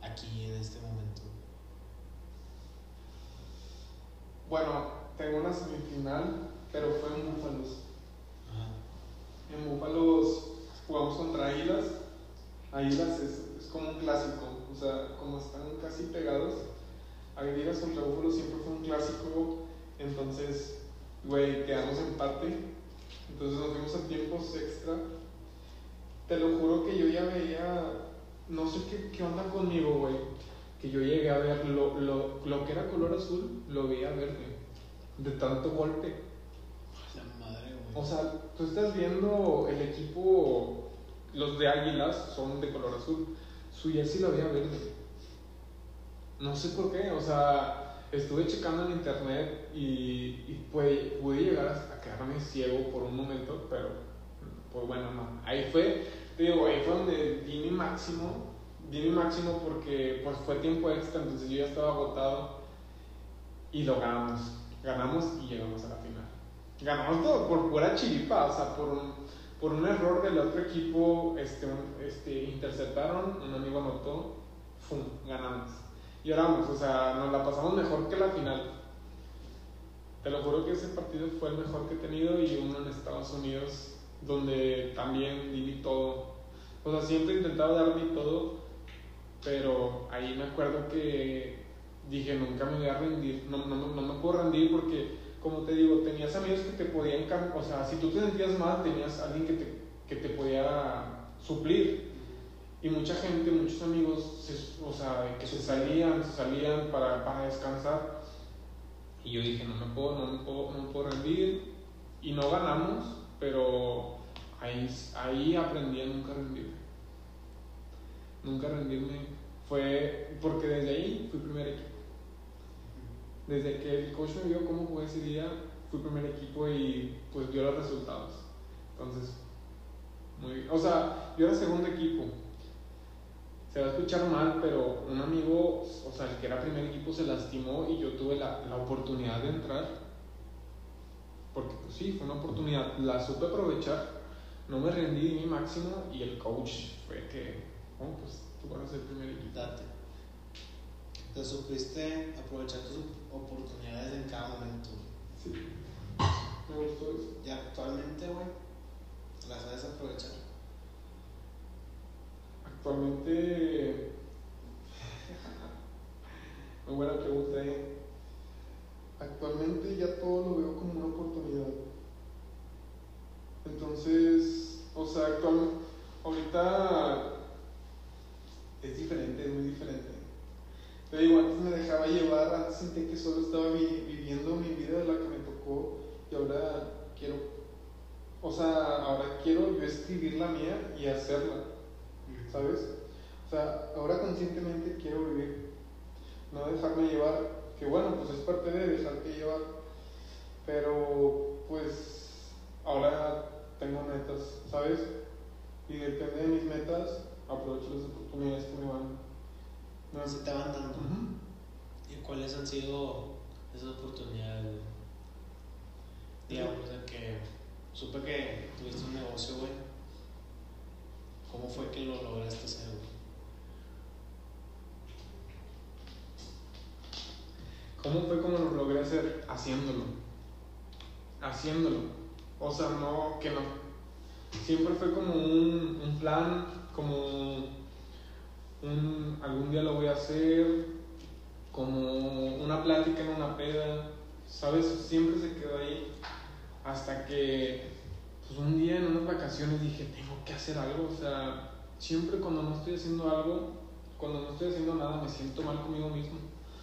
Aquí, en este momento. Bueno, tengo una semifinal, pero fue en Búfalos. Ajá. En Búfalos jugamos contra Águilas. Águilas es, es como un clásico. O sea, como están casi pegados, Águilas contra Búfalos siempre fue un clásico. Entonces, güey, quedamos empate. Entonces nos fuimos a tiempos extra. Te lo juro que yo ya veía, no sé qué, qué onda conmigo, güey. Que yo llegué a ver lo, lo, lo que era color azul, lo veía verde. De tanto golpe. La madre, güey. O sea, tú estás viendo el equipo, los de Águilas son de color azul. Su jersey lo veía verde. No sé por qué, o sea, estuve checando en internet y, pude llegar a quedarme ciego por un momento, pero pues bueno, no. Ahí fue, te digo, ahí fue donde di mi máximo, di mi máximo porque pues fue tiempo extra, entonces yo ya estaba agotado y lo ganamos. Ganamos y llegamos a la final. Ganamos todo por pura chiripa, o sea, por un, por un error del otro equipo, este, un- este, interceptaron, un amigo anotó, ¡fum! ganamos. Y oramos, o sea, nos la pasamos mejor que la final. Te lo juro que ese partido fue el mejor que he tenido y uno en Estados Unidos, donde también di mi todo. O sea, siempre he intentado dar mi todo, pero ahí me acuerdo que dije, nunca me voy a rendir, no, no, no me puedo rendir porque, como te digo, tenías amigos que te podían, o sea, si tú te sentías mal, tenías alguien que te, que te podía suplir. Y mucha gente, muchos amigos, o sea, que se salían, se salían para, para descansar. Y yo dije, no me puedo, no me puedo, no puedo rendir. Y no ganamos, pero ahí, ahí aprendí a nunca rendirme. Nunca rendirme. Fue porque desde ahí fui primer equipo. Desde que el coach me vio cómo jugué ese día, fui primer equipo y pues dio los resultados. Entonces, muy bien. O sea, yo era segundo equipo. Se va a escuchar mal, pero un amigo, o sea, el que era primer equipo se lastimó y yo tuve la, la oportunidad de entrar. Porque pues sí, fue una oportunidad, la supe aprovechar, no me rendí di mi máximo y el coach fue que, oh, pues tú vas a ser primer equipo. Date. Te supiste aprovechar tus oportunidades en cada momento. Sí, me gustó eso. Y actualmente, güey, las sabes aprovechar. Actualmente. <laughs> Muy buena pregunta, ¿eh? Actualmente ya todo lo veo como una oportunidad. Entonces, o sea, actualmente, ahorita es diferente, es muy diferente. Te digo, antes me dejaba llevar, antes sentí que solo estaba vi- viviendo mi vida de la que me tocó y ahora quiero, o sea, ahora quiero yo escribir la mía y hacerla, ¿sabes? O sea, ahora conscientemente quiero vivir, no dejarme llevar, que bueno, pues es parte de dejarte llevar, pero pues ahora tengo metas, ¿sabes? Y depende de mis metas, aprovecho las oportunidades que me van. Se te van dando. ¿Y cuáles han sido esas oportunidades? güey? Digamos, o sea, que supe que tuviste un negocio, güey. ¿Cómo fue que lo lograste hacer, güey? ¿Cómo fue como lo logré hacer? Haciéndolo. Haciéndolo. O sea, no, que no. Siempre fue como un, un plan, como un, algún día lo voy a hacer, como una plática en una peda, ¿sabes? Siempre se quedó ahí. Hasta que, pues un día en unas vacaciones dije, tengo que hacer algo. O sea, siempre cuando no estoy haciendo algo, cuando no estoy haciendo nada, me siento mal conmigo mismo.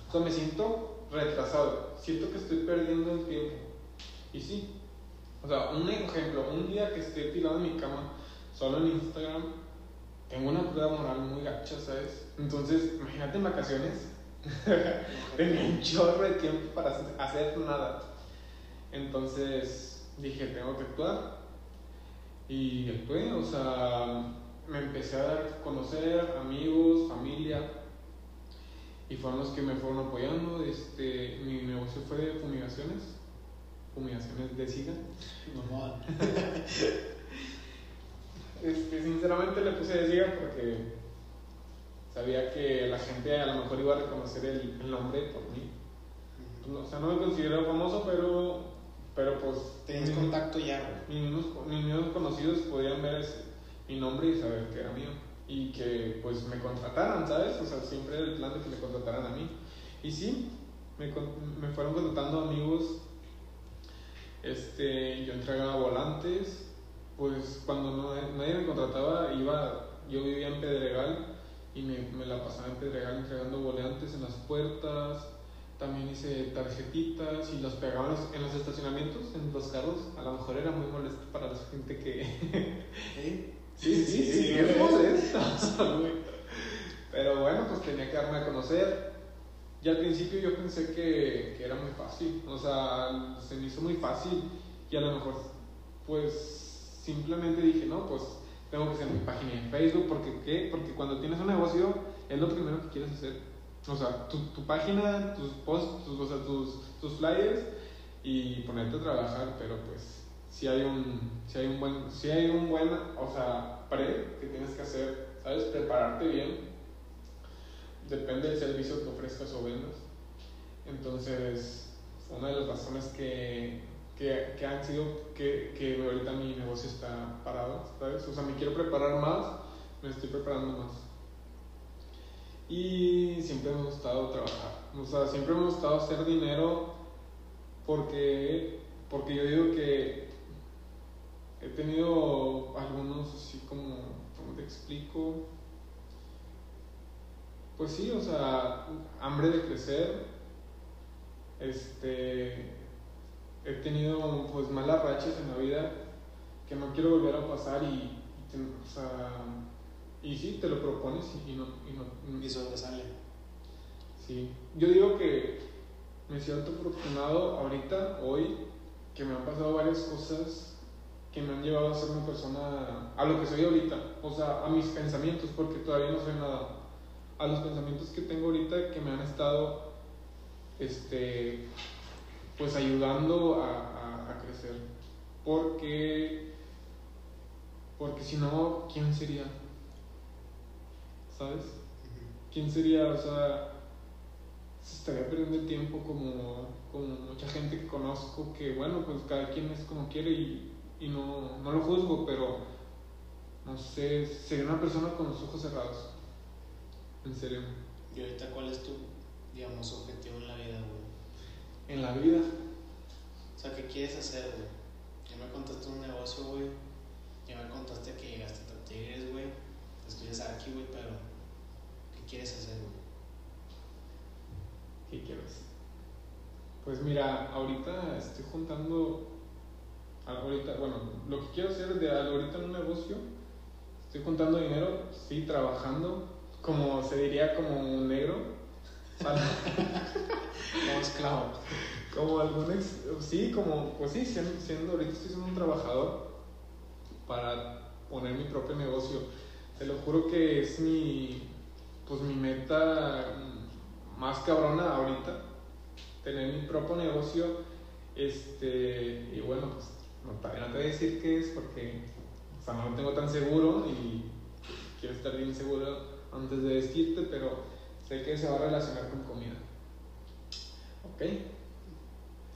O sea, me siento retrasado. Siento que estoy perdiendo el tiempo. Y sí. O sea, un ejemplo, un día que esté tirado en mi cama, solo en Instagram, tengo una prueba moral muy gacha, ¿sabes? Entonces, imagínate en vacaciones, <laughs> tenía un chorro de tiempo para hacer- hacer nada. Entonces, dije, tengo que actuar. Y actué, o sea, me empecé a dar a conocer amigos, familia, y fueron los que me fueron apoyando. Este, mi negocio fue de fumigaciones, fumigaciones de SIGA. <laughs> Este, sinceramente le puse de SIGA porque sabía que la gente a lo mejor iba a reconocer el, el nombre por mí. O sea, no me considero famoso, pero, pero pues Tenías mis- contacto ya, mis mismos, mis mismos conocidos podían ver ese- mi nombre y saber que era mío. Y que pues me contrataran, ¿sabes? O sea, siempre era el plan de que me contrataran a mí. Y sí, me, me fueron contratando amigos. Este, yo entregaba volantes. Pues cuando no- nadie me contrataba, iba, yo vivía en Pedregal y me, me la pasaba en Pedregal entregando volantes en las puertas. También hice tarjetitas y las pegaba en los, en los estacionamientos, en los carros. A lo mejor era muy molesto para la gente que, ¿Sí? <laughs> Sí, sí, sí, sí, es molesto. <laughs> Pero bueno, pues tenía que darme a conocer. Y al principio yo pensé que, que era muy fácil, o sea, se me hizo muy fácil. Y a lo mejor, pues simplemente dije, no, pues tengo que hacer mi página en Facebook, porque ¿qué? Porque cuando tienes un negocio es lo primero que quieres hacer. O sea, tu, tu página, tus posts, tus, o sea, tus, tus flyers y ponerte a trabajar, pero pues si hay un si hay un buen si hay un buen o sea pre que tienes que hacer sabes prepararte bien depende del servicio que ofrezcas o vendas entonces una de las razones que, que, han sido que, que ahorita mi negocio está parado o sea me quiero preparar más me estoy preparando más y siempre me ha gustado trabajar o sea siempre me ha gustado hacer dinero porque porque yo digo que he tenido algunos así como, ¿cómo te explico? Pues sí, o sea, hambre de crecer. Este, he tenido pues malas rachas en la vida que no quiero volver a pasar y, y te- o sea, y sí, te lo propones y, y no, y no, Y sobresale. Sí, yo digo que me siento afortunado ahorita, hoy, que me han pasado varias cosas que me han llevado a ser una persona a lo que soy ahorita, o sea, a mis pensamientos, porque todavía no soy nada, a los pensamientos que tengo ahorita que me han estado, este, pues ayudando a, a- a crecer, porque, porque si no, ¿quién sería? ¿Sabes? ¿Quién sería? O sea, se estaría perdiendo el tiempo como, como mucha gente que conozco, que bueno, pues cada quien es como quiere y, y no, no lo juzgo, pero no sé, sería una persona con los ojos cerrados. En serio. ¿Y ahorita cuál es tu, digamos, objetivo en la vida? En la vida. O sea, ¿qué quieres hacer, güey? Ya me contaste un negocio, güey. Ya me contaste que llegaste a Tigres, güey. Estudias aquí, güey, pero ¿qué quieres hacer, güey? ¿Qué quiero hacer? Pues mira, ahorita estoy juntando. Ahorita, bueno, lo que quiero hacer de ahorita en un negocio, estoy juntando dinero, sí, trabajando, como se diría, como un negro. <laughs> Como esclavo. como algún ex- sí, como, pues sí, siendo, siendo- ahorita estoy siendo un trabajador para poner mi propio negocio. Te lo juro que es mi, pues mi meta más cabrona ahorita, tener mi propio negocio, este, y bueno, pues no, todavía no te voy a decir qué es porque, o sea, no lo tengo tan seguro y quiero estar bien seguro antes de decirte, pero sé que se va a relacionar con comida. ¿Ok?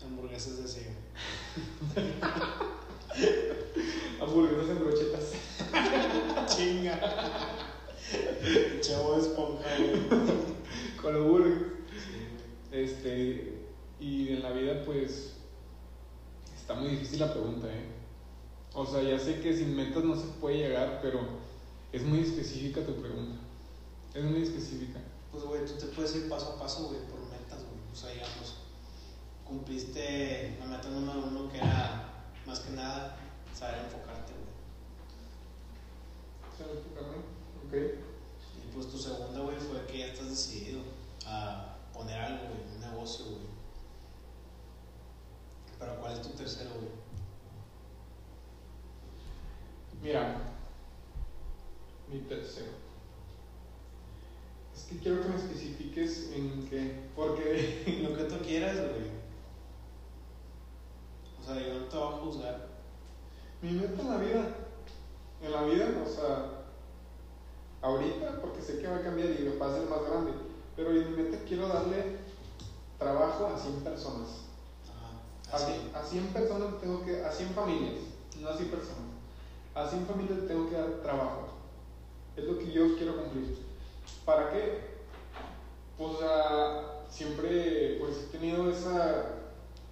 Hamburguesas de cielo. <laughs> Hamburguesas en brochetas. <laughs> Chinga. Chavo de esponja. Con los burgers. Este, y en la vida, pues, está muy difícil la pregunta, ¿eh? O sea, ya sé que sin metas no se puede llegar, pero es muy específica tu pregunta. Es muy específica. Pues, güey, tú te puedes ir paso a paso, güey, por metas, güey. O sea, digamos, cumpliste la meta número uno que era, más que nada, saber enfocarte, güey. Ok. Y pues tu segunda, güey, fue que ya estás decidido a poner algo, güey, un negocio, güey. Pero ¿cuál es tu tercero, güey? Mira, mi tercero. Es que quiero que me especifiques en qué. Porque. <laughs> Lo que tú quieras, güey. O sea, yo no te voy a juzgar. Mi meta en la vida, en la vida, o sea, ahorita, porque sé que va a cambiar y va a ser más grande, pero en mi meta quiero darle trabajo a 100 personas. Ajá. A, Así. a 100 personas tengo que, a 100 familias, no a 100 personas. A 100 familias tengo que dar trabajo. Es lo que yo quiero cumplir. ¿Para qué? Pues o sea, siempre pues he tenido esa,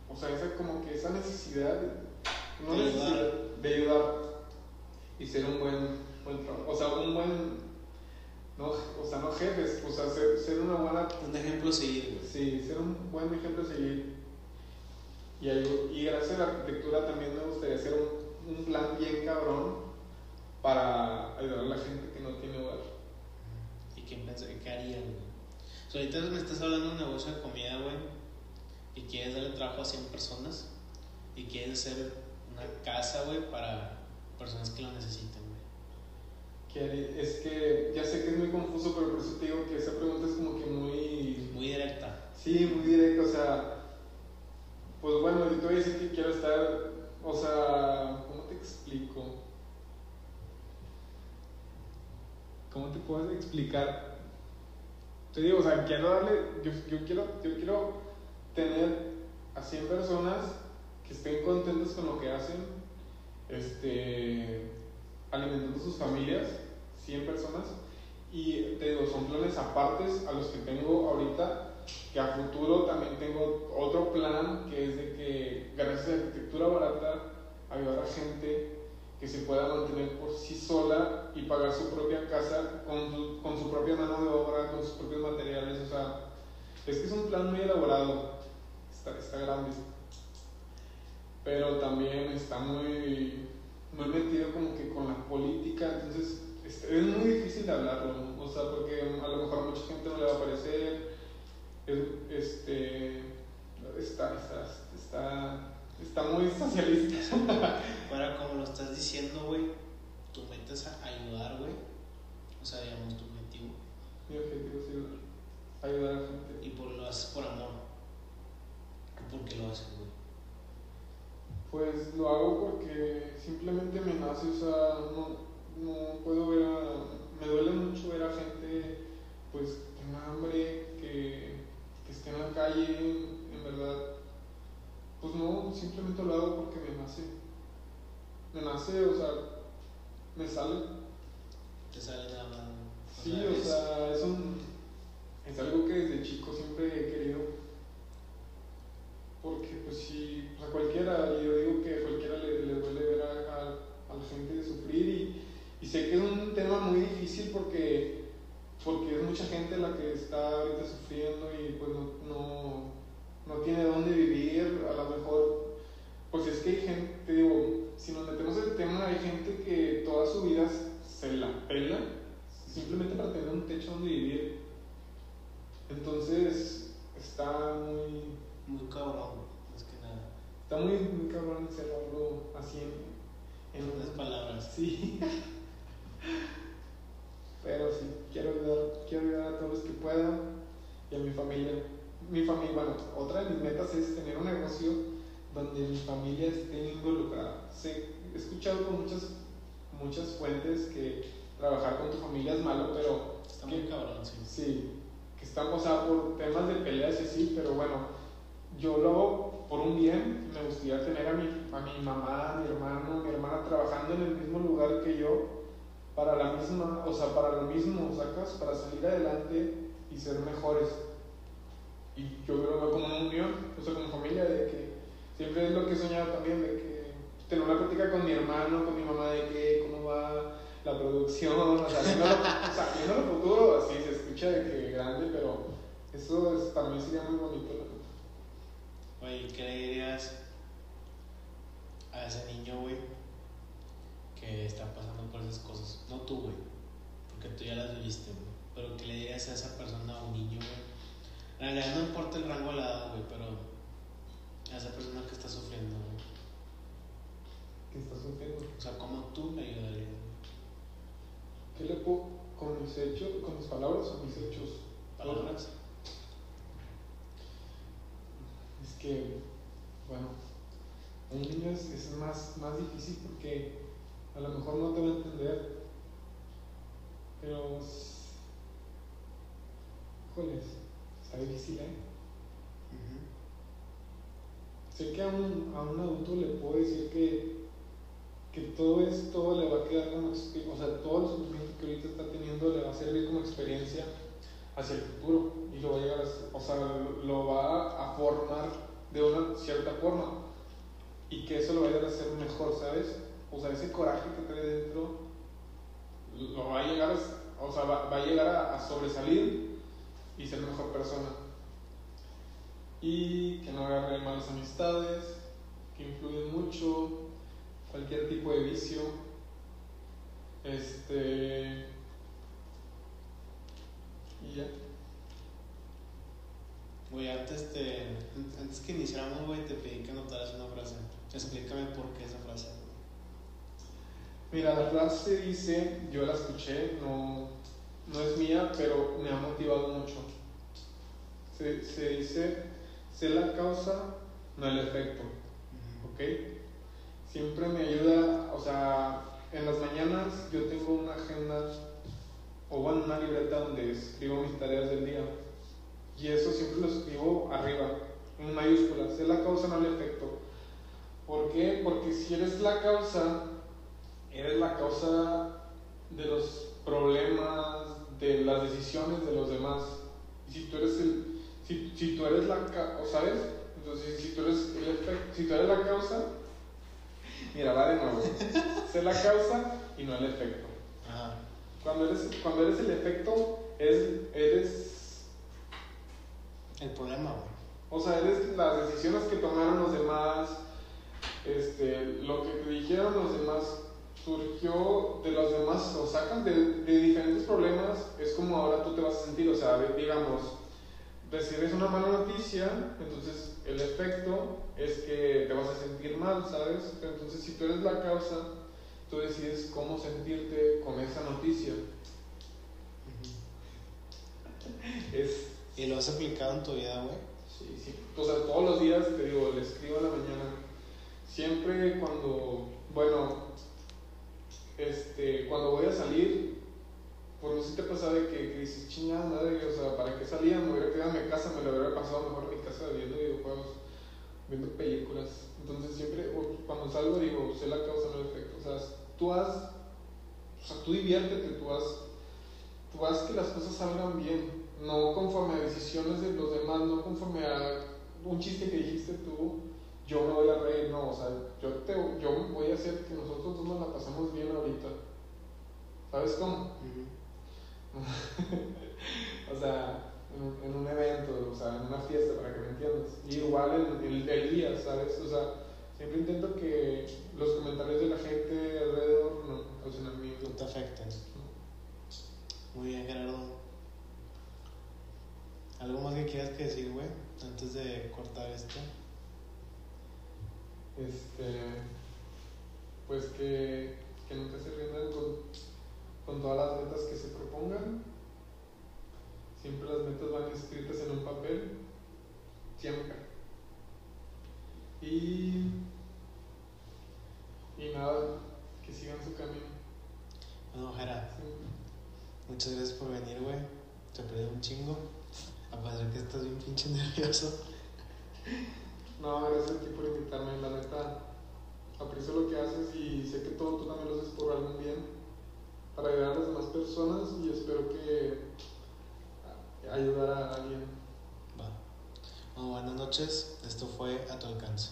o sea, esa como que esa necesidad, no De necesidad, ayudar. de ayudar y ser un buen, buen o sea, un buen, no, o sea, no jefes, o sea, ser, ser una buena Un ejemplo a seguir. Sí, ser un buen ejemplo a seguir. Y, y gracias a la arquitectura también me gustaría hacer un, un plan bien cabrón para ayudar a la gente que no tiene hogar. ¿Y qué, harían, güey? Ahorita me estás hablando de un negocio de comida, güey. Y quieres darle trabajo a 100 personas. Y quieres hacer una casa, güey, para personas que lo necesiten, güey. Es que ya sé que es muy confuso, pero por eso te digo que esa pregunta es como que muy... Muy directa. Sí, muy directa, o sea... Pues bueno, yo te voy a decir que quiero estar... O sea, ¿cómo te explico? ¿Cómo te puedo explicar? Te digo, o sea, quiero darle, yo, yo quiero, yo quiero tener a 100 personas que estén contentas con lo que hacen, este, alimentando sus familias, 100 personas, y te digo, son planes apartes a los que tengo ahorita, que a futuro también tengo otro plan, que es de que gracias a la arquitectura barata, ayudar a gente que se pueda mantener por sí sola y pagar su propia casa con su, con su propia mano de obra, con sus propios materiales. O sea, es que es un plan muy elaborado, está, está grande, pero también está muy, muy metido como que con la política, entonces es, muy difícil de hablarlo, o sea, porque a lo mejor a mucha gente no le va a parecer, es- este, está, está, está, está muy socialista. <laughs> Ahora, como lo estás diciendo, güey, tu meta es ayudar, güey. O sea, digamos, tu objetivo. Mi objetivo es ayudar, ayudar a la gente. Y por, lo haces por amor. ¿Por qué lo haces, güey? Pues lo hago porque simplemente me nace, o sea, no, no puedo ver a, me duele mucho ver a gente pues tenga hambre, que, que esté en la calle, en verdad. Pues no, simplemente lo hago porque me nace. Me nace, o sea, me sale. te sale nada. Sí, es- o sea, es un. Es algo que desde chico siempre he querido. Porque, pues, si. O sea, cualquiera, y yo digo que a cualquiera le, le duele ver a, a- a la gente sufrir. Y, y sé que es un tema muy difícil porque. Porque es mucha gente la que está ahorita sufriendo y, pues, no, no, no tiene dónde vivir. A lo mejor. Pues es que hay gente, te digo, si nos metemos en el tema, hay gente que toda su vida se la pela simplemente para tener un techo donde vivir. Entonces, está muy, Muy cabrón, más que nada. está muy, muy cabrón encerrarlo así en, En otras palabras. Sí. <laughs> Pero sí, quiero ayudar, quiero ayudar a todos los que puedan y a mi familia. Mi familia, bueno, otra de mis metas es tener un negocio donde mi familia esté involucrada. Sé, he escuchado con muchas, muchas fuentes que trabajar con tu familia es malo, pero Está muy cabrón, sí. Sí, que están, o sea, por temas de peleas y así, pero bueno, yo lo hago por un bien. Me gustaría tener a mi, a mi mamá, a mi hermano, a mi hermana trabajando en el mismo lugar que yo, para la misma, o sea, para lo mismo, sacas, para salir adelante y ser mejores. Y yo lo veo como una unión, o como familia, de que siempre es lo que he soñado también, de que tener una plática con mi hermano, con mi mamá, de que cómo va la producción, o sea, viéndolo, o sea, viéndolo futuro, así se escucha de que grande, pero eso es, para sería muy bonito. la. Oye, ¿qué le dirías a ese niño, güey, que está pasando por esas cosas? No tú, güey, porque tú ya las viviste, güey. Pero ¿qué le dirías a esa persona, a un niño, güey? En realidad no importa el rango de la edad, güey, pero a esa persona que está sufriendo, güey. que está sufriendo. O sea, ¿cómo tú le ayudarías? ¿Qué le puedo, con mis hechos, con mis palabras o mis hechos? ¿Palabras? Es que, bueno, un niño es, es más, más difícil porque a lo mejor no te va a entender, pero, híjoles, está difícil, ¿eh? Ujú. Sé que a un, a un adulto le puedo decir que, que todo esto le va a quedar como, o sea, todo el sufrimiento que ahorita está teniendo le va a servir como experiencia hacia el futuro y lo va a llegar a, ser- o sea, lo va a formar de una cierta forma y que eso lo va a llegar a hacer mejor, ¿sabes? O sea, ese coraje que trae dentro lo va a llegar a, o sea, va, va a, llegar a, a sobresalir y ser mejor persona y que no agarre malas amistades, que influyen mucho, cualquier tipo de vicio. Este. Y ya. Güey, antes, de, antes que iniciáramos, güey, te pedí que anotaras una frase. Explícame por qué esa frase. Mira, la frase dice: Yo la escuché, no, no es mía, pero me ha motivado mucho. Se, se dice: Sé la causa, no el efecto. Ujú. ¿ok? Siempre me ayuda, o sea, en las mañanas yo tengo una agenda o bueno, una libreta donde escribo mis tareas del día. Y eso siempre lo escribo arriba, en mayúsculas. Es la causa, no el efecto. ¿Por qué? Porque si eres la causa, eres la causa de los problemas, de las decisiones de los demás. Y si tú eres el, si, si tú eres la causa, ¿sabes? Entonces, si tú eres el efecto, si tú eres la causa, mira, va de nuevo. Ser la causa y no el efecto. Ajá. Cuando eres, cuando eres el efecto, eres, eres, El problema, güey. o sea, eres las decisiones que tomaron los demás, este, lo que te dijeron los demás surgió de los demás, o sacan de, de diferentes problemas, es como ahora tú te vas a sentir, o sea, digamos, recibes una mala noticia, entonces el efecto es que te vas a sentir mal, ¿sabes? Pero entonces si tú eres la causa, tú decides cómo sentirte con esa noticia. Es, ¿Y lo has aplicado en tu vida, güey? sí, sí. O sea, todos los días te digo, le escribo en la mañana. Siempre cuando, bueno, este, cuando voy a salir, pues no sé si te pasa de que, dices, chingada madre, o sea, ¿para qué salía? Me hubiera quedado en mi casa, me lo hubiera pasado mejor en mi casa viendo videojuegos, viendo películas. Entonces siempre, cuando salgo digo, sé la causa, no el efecto. O sea, tú haz o sea, tú diviértete, tú haz, tú haz que las cosas salgan bien, no conforme a decisiones de los demás, no conforme a un chiste que dijiste tú, yo me voy a reír, no, o sea, yo, te, yo voy a hacer que nosotros dos nos la pasemos bien ahorita. ¿Sabes cómo? <laughs> o sea, en, en, un evento, o sea, en una fiesta, para que me entiendas. Y igual el, el día, ¿sabes? O sea, siempre intento que los comentarios de la gente alrededor no causen a mí. No te afecten. Muy bien, Gerardo. ¿Algo más que quieras que decir, güey? Antes de cortar esto. Este. Pues que, que nunca se rindan con, con todas las metas que se propongan. Siempre las metas van escritas en un papel. Siempre. Y. Y nada, que sigan su camino. Bueno. Sí. Muchas gracias por venir, güey. Te perdí un chingo. A pesar que estás bien pinche nervioso. <laughs> No, gracias a ti por invitarme, la neta. Aprecio lo que haces y sé que todo tú también lo haces por algún bien, para ayudar a las demás personas y espero que ayudar a alguien. Bueno, buenas noches. Esto fue A tu alcance.